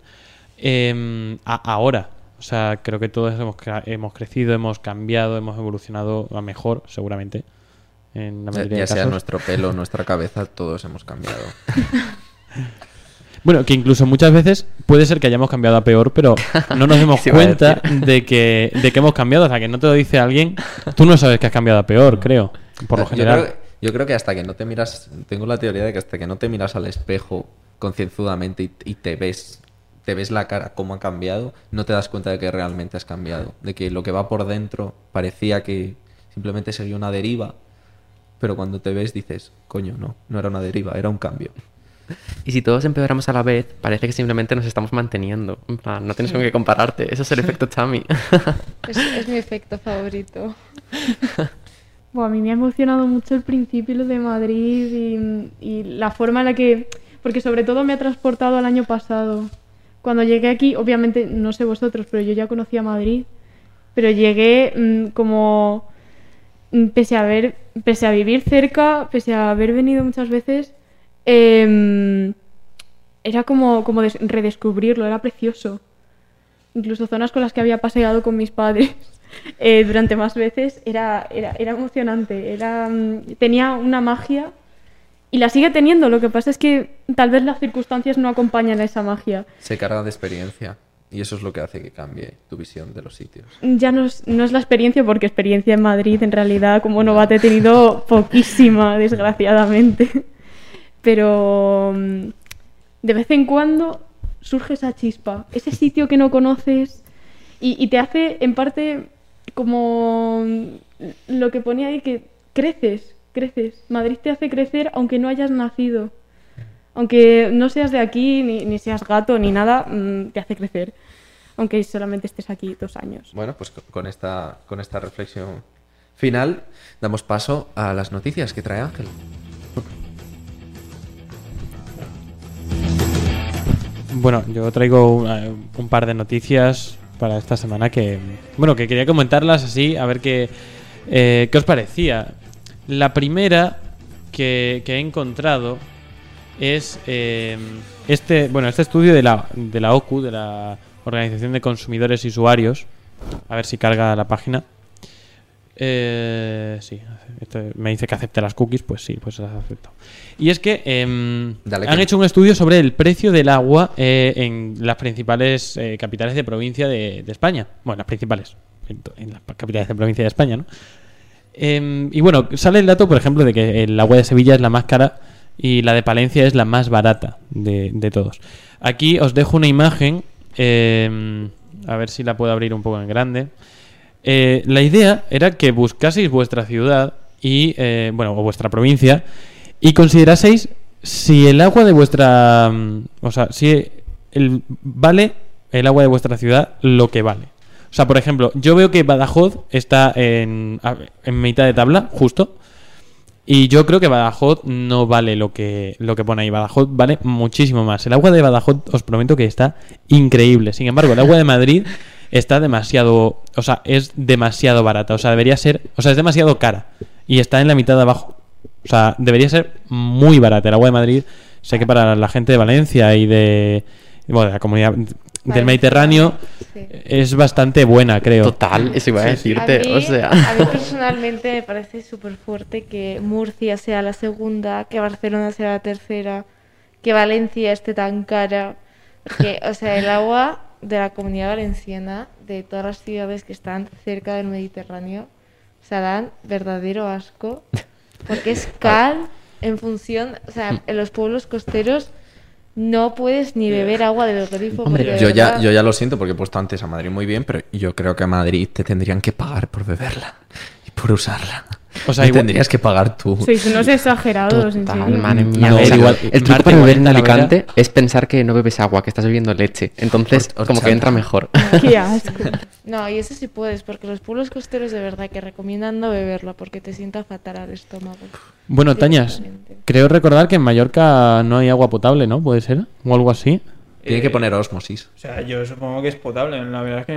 eh, a ahora. O sea, creo que todos hemos, crecido, hemos cambiado, hemos evolucionado a mejor, seguramente. En la Ya, mayoría ya de sea nuestro pelo, nuestra cabeza, todos hemos cambiado. Bueno, que incluso muchas veces puede ser que hayamos cambiado a peor, pero no nos a cuenta de que, de que hemos cambiado. Hasta que no te lo dice alguien, tú no sabes que has cambiado a peor, creo. Por lo Yo general. creo, yo creo que hasta que no te miras, tengo la teoría de que hasta que no te miras al espejo concienzudamente y, y te ves te ves la cara cómo ha cambiado, no te das cuenta de que realmente has cambiado, de que lo que va por dentro parecía que simplemente sería una deriva, pero cuando te ves dices, coño, no, no era una deriva, era un cambio. Y si todos empeoramos a la vez, parece que simplemente nos estamos manteniendo. No tienes con qué compararte. Eso es el efecto Chami. Es, es mi efecto favorito. Buah, a mí me ha emocionado mucho el principio lo de Madrid y, y la forma en la que... Porque sobre todo me ha transportado al año pasado. Cuando llegué aquí, obviamente, no sé vosotros, pero yo ya conocía Madrid. Pero llegué mm, como... mm, Pese a, haber, pese a vivir cerca, pese a haber venido muchas veces, em, era como, como des- redescubrirlo, era precioso. Incluso zonas con las que había paseado con mis padres eh, durante más veces, era, era, era emocionante. Era, mm, tenía una magia y la sigue teniendo. Lo que pasa es que tal vez las circunstancias no acompañan a esa magia. Se carga de experiencia. Y eso es lo que hace que cambie tu visión de los sitios. Ya no es, no es la experiencia, porque experiencia en Madrid en realidad como novato he tenido poquísima, desgraciadamente. Pero mm, de vez en cuando surge esa chispa, ese sitio que no conoces y, te hace en parte como mm, lo que ponía ahí, que creces, creces. Madrid te hace crecer aunque no hayas nacido. Aunque no seas de aquí, ni, ni seas gato, ni nada, mm, te hace crecer. Aunque solamente estés aquí dos años. Bueno, pues co- con esta, con esta reflexión final damos paso a las noticias que trae Ángel. Bueno, yo traigo un, eh, un par de noticias para esta semana que, bueno, que quería comentarlas así, a ver qué, eh, qué os parecía. La primera que, que he encontrado es eh, este, bueno, este estudio de la, de la OCU, de la Organización de Consumidores y Usuarios. A ver si carga la página. Eh, sí, esto me dice que acepte las cookies, pues sí, pues las acepto. Y es que Dale, han que- hecho un estudio sobre el precio del agua eh, en las principales eh, capitales de provincia de, de España. Bueno, las principales, en, en las capitales de provincia de España, ¿no? Em, y bueno, sale el dato, por ejemplo, de que el agua de Sevilla es la más cara y la de Palencia es la más barata de, de todos. Aquí os dejo una imagen, em, a ver si la puedo abrir un poco en grande. Eh, la idea era que buscaseis vuestra ciudad y, eh, bueno, o vuestra provincia y consideraseis si el agua de vuestra, mm, o sea, si el, vale el agua de vuestra ciudad lo que vale. O sea, por ejemplo, yo veo que Badajoz está en, en mitad de tabla, justo. Y yo creo que Badajoz no vale lo que, lo que pone ahí. Badajoz vale muchísimo más. El agua de Badajoz os prometo que está increíble. Sin embargo, el agua de Madrid está demasiado... O sea, es demasiado barata. O sea, debería ser... O sea, es demasiado cara. Y está en la mitad de abajo. O sea, debería ser muy barata. El agua de Madrid, sé que para la gente de Valencia y de... Bueno, de la comunidad del. Mediterráneo Sí. es bastante buena, creo. Total, eso iba a decirte. A mí, o sea. a mí personalmente me parece súper fuerte que Murcia sea la segunda, que Barcelona sea la tercera, que Valencia esté tan cara. Que, o sea, el agua de la comunidad valenciana, de todas las ciudades que están cerca del Mediterráneo, o sea, dan verdadero asco. Porque es cal en función, o sea, en los pueblos costeros no puedes ni beber agua del grifo. Hombre, Yo ya, yo ya lo siento porque he puesto antes a Madrid muy bien, pero yo creo que a Madrid te tendrían que pagar por beberla y por usarla. O sea, igual- tendrías que pagar tú. Sois unos exagerados, Total, madre mía. No, o sea, igual- el truco para beber en. Alicante es pensar que no bebes agua, que estás bebiendo leche. Entonces, como que entra mejor. Qué asco. No, y eso sí puedes, porque los pueblos costeros de verdad que recomiendan no beberla porque te sienta fatal al estómago. Bueno, Tañas, creo recordar que en Mallorca no hay agua potable, ¿no? ¿Puede ser? ¿O algo así? Tiene que Eh, poner osmosis. O sea, yo supongo que es potable. La verdad es que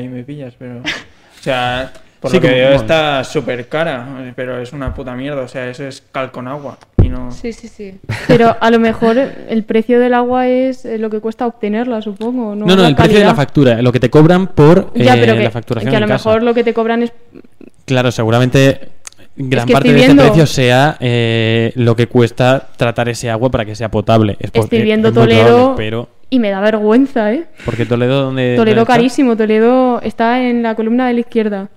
ahí me pillas, pero. O sea, por Sí, lo que como- veo bueno. está súper cara, pero es una puta mierda. O sea, eso es cal con agua. Y no. Sí, sí, sí. Pero a lo mejor el precio del agua es eh, lo que cuesta obtenerla, supongo. No, No, el precio de la factura, lo que te cobran por Ya, eh, pero que, la facturación que a en lo casa. mejor lo que te cobran es Claro, seguramente gran que parte de viendo- este precio sea eh, lo que cuesta tratar ese agua para que sea potable. Es Estoy viendo es Toledo probable, pero y me da vergüenza, ¿eh? porque Toledo donde Toledo carísimo, Toledo está en la columna de la izquierda.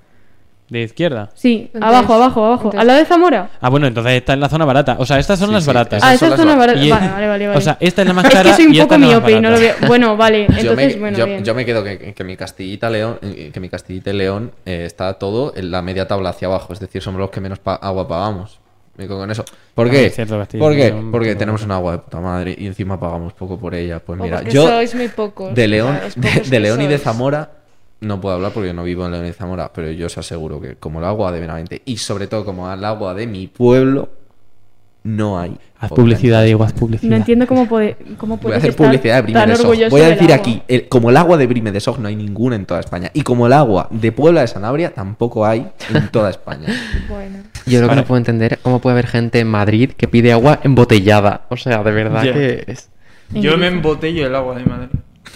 De izquierda. Sí, Entonces- abajo, abajo, abajo. entonces- ¿Al lado de Zamora? Ah, bueno, entonces está en la zona barata. O sea, estas son Sí, las sí, baratas. Ah, son esa las zona ba- barata. Y- Vale, vale, vale, vale. O sea, esta es la más es cara que soy un poco es miope y no lo veo. Bueno, vale, Yo entonces, me, bueno, yo- bien. yo me quedo que, que mi Castillita León, eh, que mi Castillita León eh, está todo en la media tabla hacia abajo, es decir, somos los que menos pa- agua pagamos. Me quedo con eso. ¿Por Ah, qué? es cierto, ¿Por qué? Porque tenemos un agua de puta madre y encima pagamos poco por ella. Pues mira, yo sois muy pocos, de León, o sea, de, de León y de. Zamora no puedo hablar porque no vivo en León y de Zamora, pero yo os aseguro que como el agua de Benavente y sobre todo como el agua de mi pueblo no hay. Haz publicidad, Diego, haz publicidad. No entiendo cómo puede cómo Voy a puedes hacer estar publicidad de Brime de Voy a decir agua. aquí, el- como el agua de Brime de Sog no hay ninguna en toda España. Y como el agua de Puebla de Sanabria tampoco hay en toda España. Bueno. Yo lo que Vale. no puedo entender cómo puede haber gente en Madrid que pide agua embotellada. O sea, de verdad que es. Yo me embotello el agua de Madrid.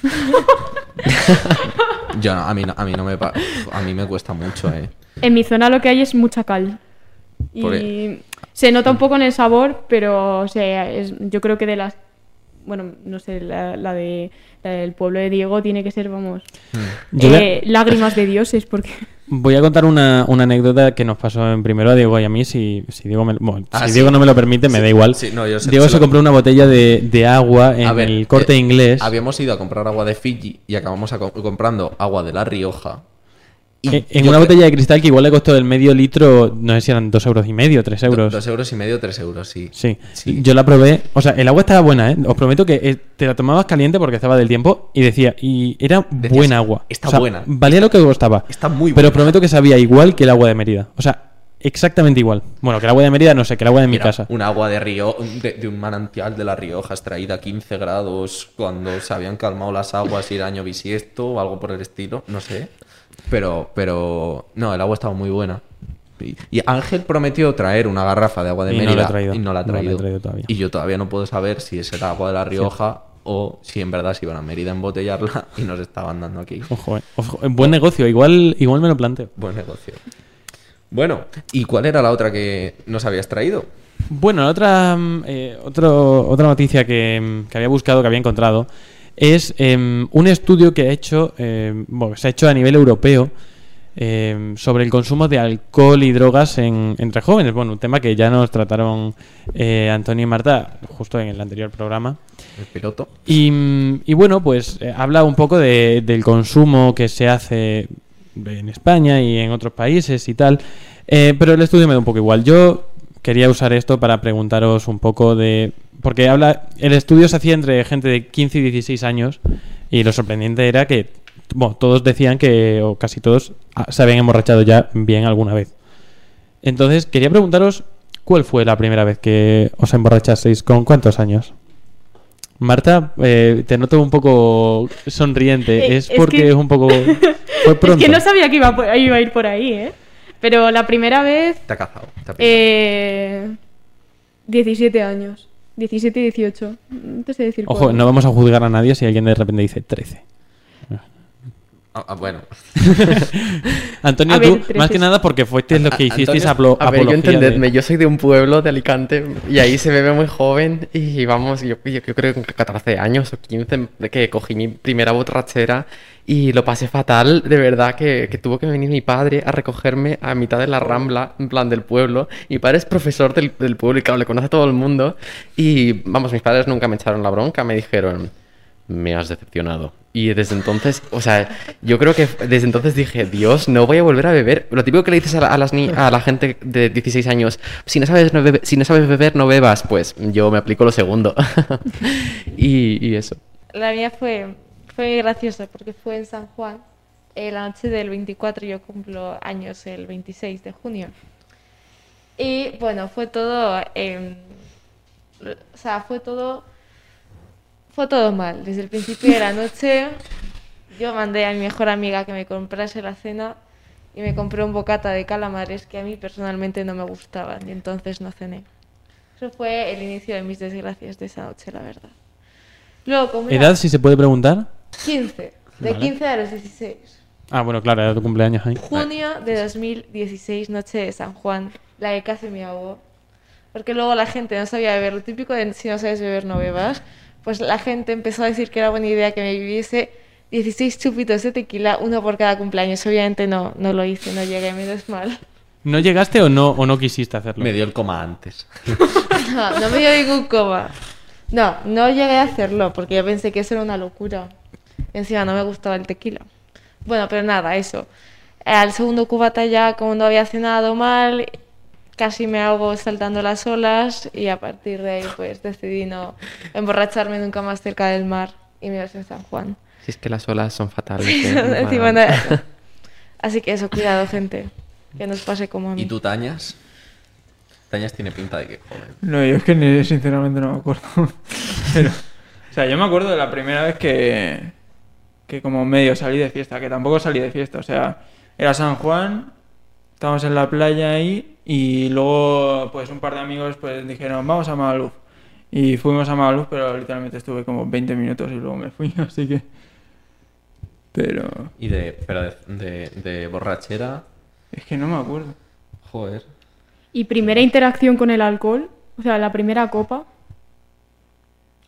Yo no, a mí no, a mí no me pa- a mí me cuesta mucho, eh. En mi zona lo que hay es mucha cal. Y se nota un poco en el sabor, pero o sea, es- yo creo que de las. Bueno, no sé, la, la de, la del pueblo de Diego tiene que ser, vamos, Yo a- eh, lágrimas de dioses, porque. Voy a contar una, una anécdota que nos pasó en primero a Diego y a mí. Si, si, Diego, me, bueno, Ah, si sí. Diego no me lo permite, me Sí, da igual. sí, no, yo sé- Diego se lo- compró una botella de, de agua en ver, el corte eh, inglés. Habíamos ido a comprar agua de Fiji y acabamos a co- comprando agua de La Rioja. Y Eh, en una botella de cristal que igual le costó el medio litro, no sé si eran dos euros y medio, tres euros. Dos euros y medio, tres euros, sí. Sí. Sí. yo la probé. O sea, el agua estaba buena, ¿eh? Os prometo que eh, te la tomabas caliente porque estaba del tiempo y decía, y era Decías, buena agua. "Está O sea, buena". Valía lo que costaba. Está muy Pero buena. prometo que sabía igual que el agua de Mérida. O sea, exactamente igual. Bueno, que el agua de Mérida no sé, que el agua de mi Mira, casa. Un agua de río, de, de un manantial de La Rioja extraída a 15 grados cuando se habían calmado las aguas y era año bisiesto o algo por el estilo, no sé. Pero, pero, no, el agua estaba muy buena. Y, y Ángel prometió traer una garrafa de agua de Y Mérida traído. y no la ha No la ha traído. traído todavía. Y yo todavía no puedo saber si es el agua de La Rioja o si en verdad se iban a Mérida a embotellarla y nos estaban dando aquí. Ojo, eh. Ojo, eh, buen negocio. Igual, igual me lo planteo. Buen negocio. Bueno, ¿y cuál era la otra que nos habías traído? Bueno, la otra, mm, eh, otro- otra noticia que, mm, que había buscado, que había encontrado, es em, un estudio que ha hecho, em, bueno, se ha hecho a nivel europeo em, sobre el consumo de alcohol y drogas en- entre jóvenes. Bueno, un tema que ya nos trataron eh, Antonio y Marta justo en el anterior programa. El piloto. Y, y bueno, pues eh, habla un poco de- del consumo que se hace en España y en otros países y tal. Eh, pero el estudio me da un poco igual. Yo quería usar esto para preguntaros un poco de... Porque habla... El estudio se hacía entre gente de 15 y 16 años y lo sorprendente era que bueno, todos decían que, o casi todos, ah, se habían emborrachado ya bien alguna vez. Entonces, quería preguntaros cuál fue la primera vez que os emborrachasteis, con cuántos años. Marta, eh, te noto un poco sonriente. Eh, es es porque que- es un poco. Fue pronto. Es que no sabía que iba, iba a ir por ahí, ¿eh? Pero la primera vez, Te ha cazado. te ha eh, 17 años. 17 y 18. No te sé decir Ojo, cuál. no vamos a juzgar a nadie si alguien de repente dice 13. Ah, ah, bueno. Antonio, ver, tú, 13. más que nada porque fuiste lo que A- hicisteis Antonio- A ver, yo de- entendedme, yo soy de un pueblo de Alicante y ahí se bebe muy joven y vamos, yo, yo, yo creo que con 14 años o 15 de que cogí mi primera borrachera y lo pasé fatal, de verdad que, que tuvo que venir mi padre a recogerme a mitad de la rambla, en plan del pueblo. Mi padre es profesor del, del pueblo y claro, le conoce a todo el mundo y vamos, mis padres nunca me echaron la bronca, me dijeron, me has decepcionado. Y desde entonces, o sea, yo creo que desde entonces dije, Dios, no voy a volver a beber. Lo típico que le dices a la, a las ni- a la gente de 16 años, si no, sabes no bebe- si no sabes beber, no bebas. Pues yo me aplico lo segundo. y, eso. La mía fue, fue muy graciosa porque fue en San Juan, eh, la noche del 24, yo cumplo años el 26 de junio. Y bueno, fue todo, o sea, fue todo, fue todo mal. Desde el principio de la noche, yo mandé a mi mejor amiga que me comprase la cena y me compré un bocata de calamares que a mí personalmente no me gustaban y entonces no cené. Eso fue el inicio de mis desgracias de esa noche, la verdad. Luego, como era ¿Edad, si se puede preguntar? 15, de Vale. 15 a los 16. Ah, bueno, claro, era tu cumpleaños ahí. Junio de 2016, noche de San Juan, la que casi me ahogó. Porque luego la gente no sabía beber, lo típico de si no sabes beber no bebas. Pues la gente empezó a decir que era buena idea que me viviese 16 chupitos de tequila, uno por cada cumpleaños. Obviamente no, no lo hice, no llegué, menos mal. ¿No llegaste o no, o no quisiste hacerlo? Me dio el coma antes. No, no me dio ningún coma. No, no llegué a hacerlo porque yo pensé que eso era una locura. Encima no me gustaba el tequila. Bueno, pero nada, eso. Al segundo cubata ya, como no había cenado mal, casi me hago saltando las olas y a partir de ahí pues decidí no emborracharme nunca más cerca del mar y me ibas en San Juan. Si es que las olas son fatales. ¿eh? No- Así que eso, cuidado gente, que nos pase como a mí. ¿Y tú, Tañas? Tañas tiene pinta de que joder. No, yo es que ni- sinceramente no me acuerdo. Pero, o sea, yo me acuerdo de la primera vez que, que como medio salí de fiesta, que tampoco salí de fiesta, o sea, era San Juan, estábamos en la playa ahí y luego pues un par de amigos pues dijeron, vamos a Magaluf. Y fuimos a Magaluf, pero literalmente estuve como 20 minutos y luego me fui, así que... Pero Y de, pero de, de- de borrachera, es que no me acuerdo. joder. Y primera interacción con el alcohol, o sea, la primera copa.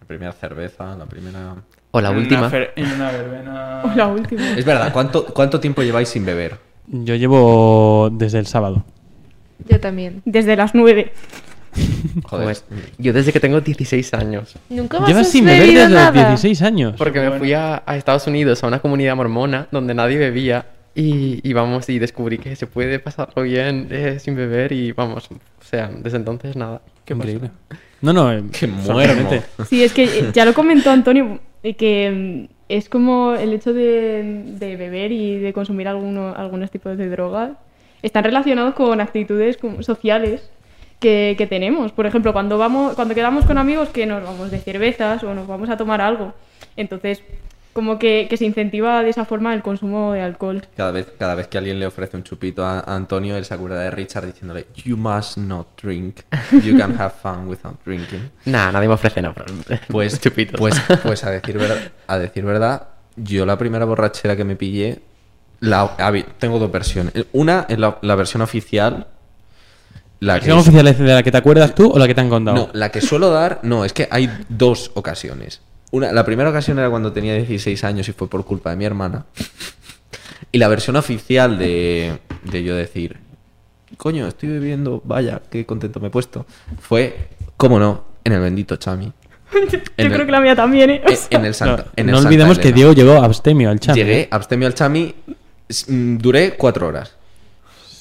La primera cerveza, la primera... O la En una última. fer- en una verbena... O la última. Es verdad, ¿cuánto, ¿cuánto tiempo lleváis sin beber? Yo llevo desde el sábado. Yo también. Desde las 9. Joder. Joder, Yo desde que tengo 16 años. Nunca más Llevas has sin beber desde los nada. 16 años. Porque me fui a, a Estados Unidos, a una comunidad mormona, donde nadie bebía. Y, y vamos, y descubrí que se puede pasarlo bien eh, sin beber. Y vamos, o sea, desde entonces nada. Qué increíble. No, no, eh, Qué muermo. sorprendente. Sí, es que eh, ya lo comentó Antonio, eh, que mm, es como el hecho de, de beber y de consumir alguno, algunos tipos de drogas están relacionados con actitudes sociales que, que tenemos. Por ejemplo, cuando, vamos, cuando quedamos con amigos que nos vamos de cervezas o nos vamos a tomar algo. Entonces, como que, que se incentiva de esa forma el consumo de alcohol. Cada vez, cada vez que alguien le ofrece un chupito a a Antonio, él se acuerda de Richard diciéndole, You must not drink. You can have fun without drinking. Nah, nadie me ofrece nada. Pues, chupitos. pues, pues a decir verdad, a decir verdad, yo la primera borrachera que me pillé, la, a ver, tengo dos versiones. Una es la, la versión oficial. La ¿La que oficial es de la que te acuerdas tú o la que te han contado? no, la que suelo dar, no, es que hay dos ocasiones. Una, la primera ocasión era cuando tenía 16 años y fue por culpa de mi hermana. Y la versión oficial de, de yo decir, coño, estoy bebiendo, vaya, qué contento me he puesto, fue, cómo no, en el bendito Chami. Yo creo el- que la mía también, ¿eh? O sea, En el Santa, No, en el no Santa olvidemos que. Diego llegó abstemio al chat. Llegué abstemio al Chami, duré cuatro horas.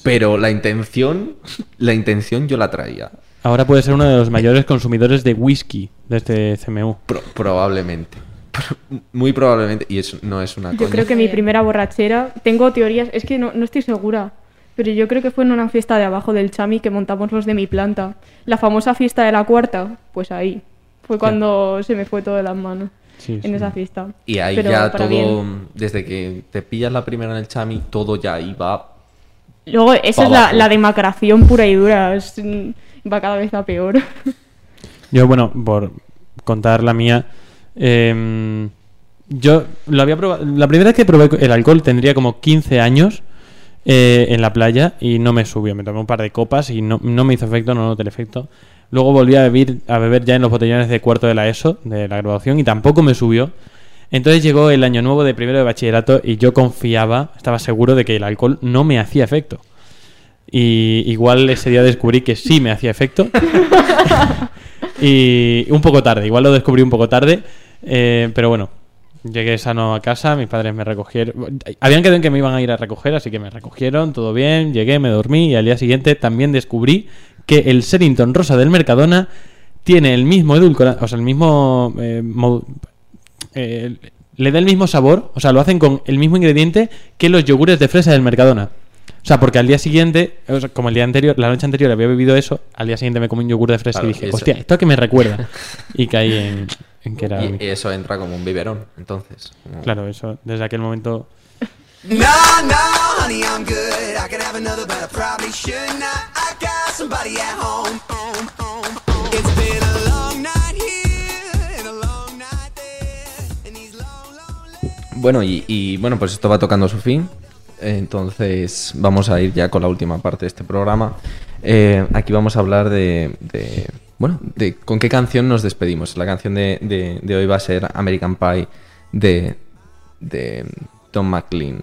Pero la intención, la intención yo la traía. Ahora puede ser uno de los mayores consumidores de whisky de este CMU. Pro- probablemente. Pro- Muy probablemente. Y eso no es una Yo coña. creo que mi primera borrachera, tengo teorías, es que no, no estoy segura, pero yo creo que fue en una fiesta de abajo del Chami que montamos los de mi planta. La famosa fiesta de la cuarta, pues ahí. Fue cuando se me fue todo de las manos Sí, en sí. esa fiesta. Y ahí Pero ya todo, bien. desde que te pillas la primera en el chami, todo ya iba. Luego, esa es la, la demacración pura y dura, es, mm, va cada vez a peor. Yo, bueno, por contar la mía, em, yo lo había probado. La primera vez que probé el alcohol tendría como 15 años eh, en la playa y no me subió. Me tomé un par de copas y no, no me hizo efecto, no noté el efecto. Luego volví a beber, a beber ya en los botellones de cuarto de la ESO, de la graduación, y tampoco me subió. Entonces llegó el año nuevo de primero de bachillerato y yo confiaba, estaba seguro de que el alcohol no me hacía efecto. Y igual ese día descubrí que sí me hacía efecto. y un poco tarde, igual lo descubrí un poco tarde. eh, pero bueno, llegué sano a casa, mis padres me recogieron. Habían quedado en que me iban a ir a recoger, así que me recogieron, todo bien, llegué, me dormí y al día siguiente también descubrí que el Serington Rosa del Mercadona tiene el mismo edulcorante, o sea, el mismo... eh, eh, le da el mismo sabor, o sea, lo hacen con el mismo ingrediente que los yogures de fresa del Mercadona. O sea, porque al día siguiente, o sea, como el día anterior, la noche anterior había bebido eso, al día siguiente me comí un yogur de fresa Claro, y dije, eso- hostia, ¿esto a qué me recuerda? Y caí en, en que era... Y eso entra como un biberón, entonces. como- Claro, eso, desde aquel momento... No, no, honey, I'm good. I could have another, but I probably should not. I got somebody at home. home, home, home. It's been a long night here and a long night there. And these long, long Bueno, y, y, bueno, pues esto va tocando su fin. Entonces vamos a ir ya con la última parte de este programa. Eh, aquí vamos a hablar de, de- bueno, de con qué canción nos despedimos. La canción de, de- hoy va a ser American Pie de, de Tom McLean.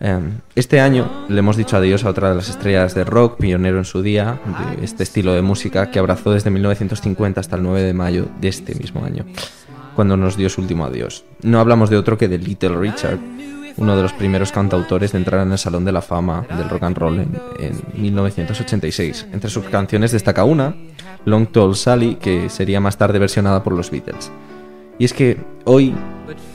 Eh, este año le hemos dicho adiós a otra de las estrellas de rock, pionero en su día, de este estilo de música que abrazó desde 1950 hasta el 9 de mayo de este mismo año, cuando nos dio su último adiós. No hablamos de otro que de Little Richard, uno de los primeros cantautores de entrar en el Salón de la Fama del Rock and Roll en, en 1986. Entre sus canciones destaca una, Long Tall Sally, que sería más tarde versionada por los Beatles. Y es que hoy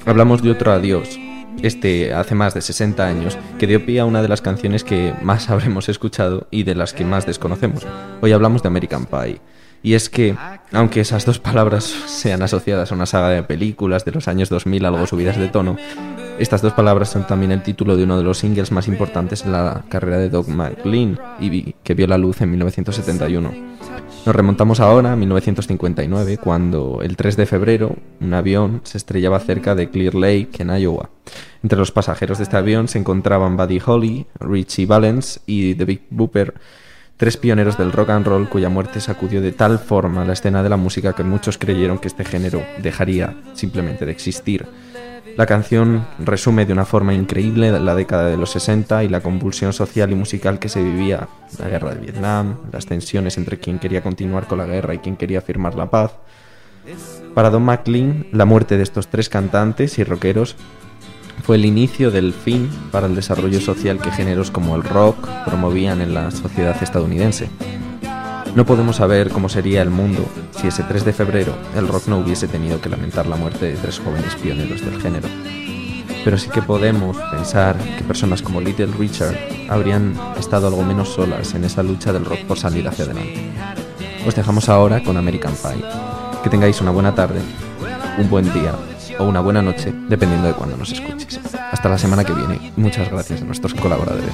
hablamos de otro adiós, este hace más de 60 años, que dio pie a una de las canciones que más habremos escuchado y de las que más desconocemos. Hoy hablamos de American Pie. Y es que, aunque esas dos palabras sean asociadas a una saga de películas de los años 2000 algo subidas de tono, estas dos palabras son también el título de uno de los singles más importantes en la carrera de Doug McLean y que vio la luz en 1971. Nos remontamos ahora a 1959, cuando el 3 de febrero un avión se estrellaba cerca de Clear Lake, en Iowa. Entre los pasajeros de este avión se encontraban Buddy Holly, Richie Valens y The Big Booper, tres pioneros del rock and roll cuya muerte sacudió de tal forma la escena de la música que muchos creyeron que este género dejaría simplemente de existir. La canción resume de una forma increíble la década de los 60 y la convulsión social y musical que se vivía, la guerra de Vietnam, las tensiones entre quien quería continuar con la guerra y quien quería firmar la paz. Para Don McLean, la muerte de estos tres cantantes y rockeros fue el inicio del fin para el desarrollo social que géneros como el rock promovían en la sociedad estadounidense. No podemos saber cómo sería el mundo si ese 3 de febrero el rock no hubiese tenido que lamentar la muerte de tres jóvenes pioneros del género. Pero sí que podemos pensar que personas como Little Richard habrían estado algo menos solas en esa lucha del rock por salir hacia adelante. Os dejamos ahora con American Pie. Que tengáis una buena tarde, un buen día o una buena noche, dependiendo de cuándo nos escuchéis. Hasta la semana que viene muchas gracias a nuestros colaboradores.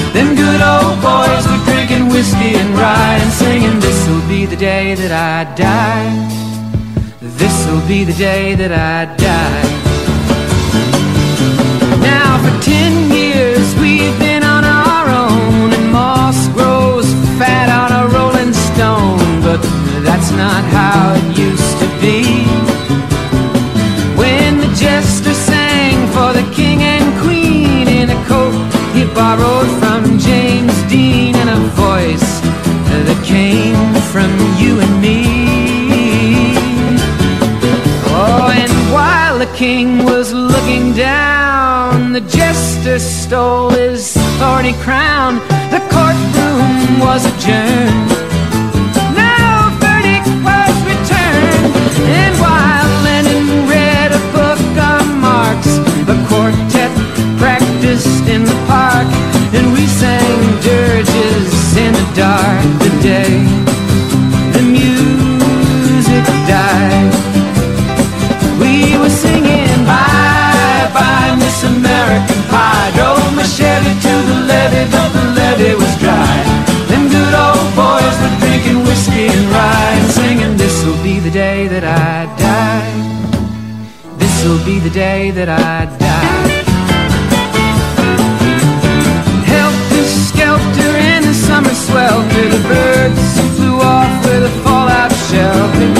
whiskey and rye and singing, This'll be the day that I die. This'll be the day that I die. Voice that came from you and me. Oh, and while the king was looking down, the jester stole his thorny crown. The courtroom was adjourned. Day that I die. Helter skelter in the summer swelter, the birds flew off with a fallout shelter.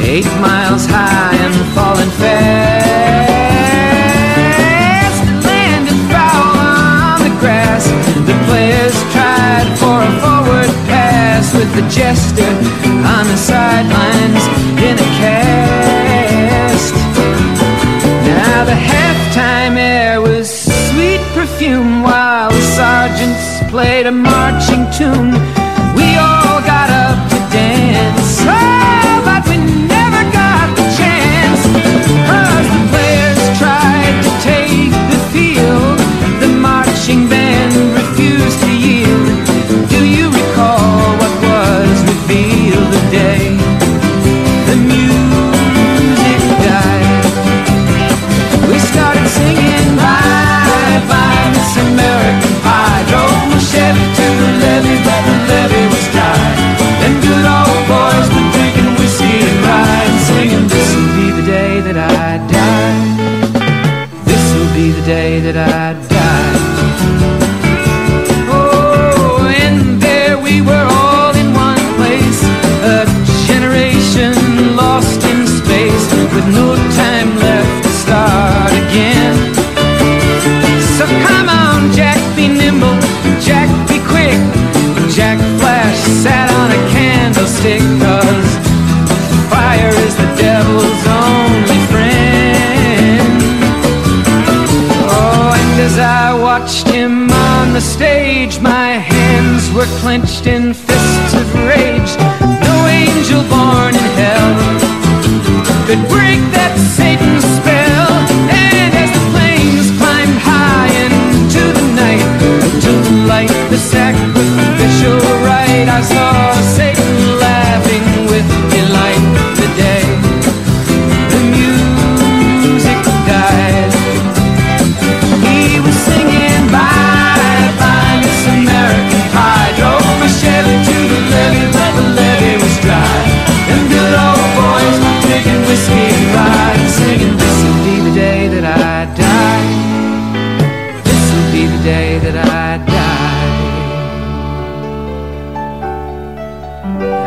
Eight miles high and falling fast. It landed foul on the grass. The players tried for a forward pass with the jester on the sidelines in a cast. Now the halftime air was sweet perfume while the sergeants played a marching tune.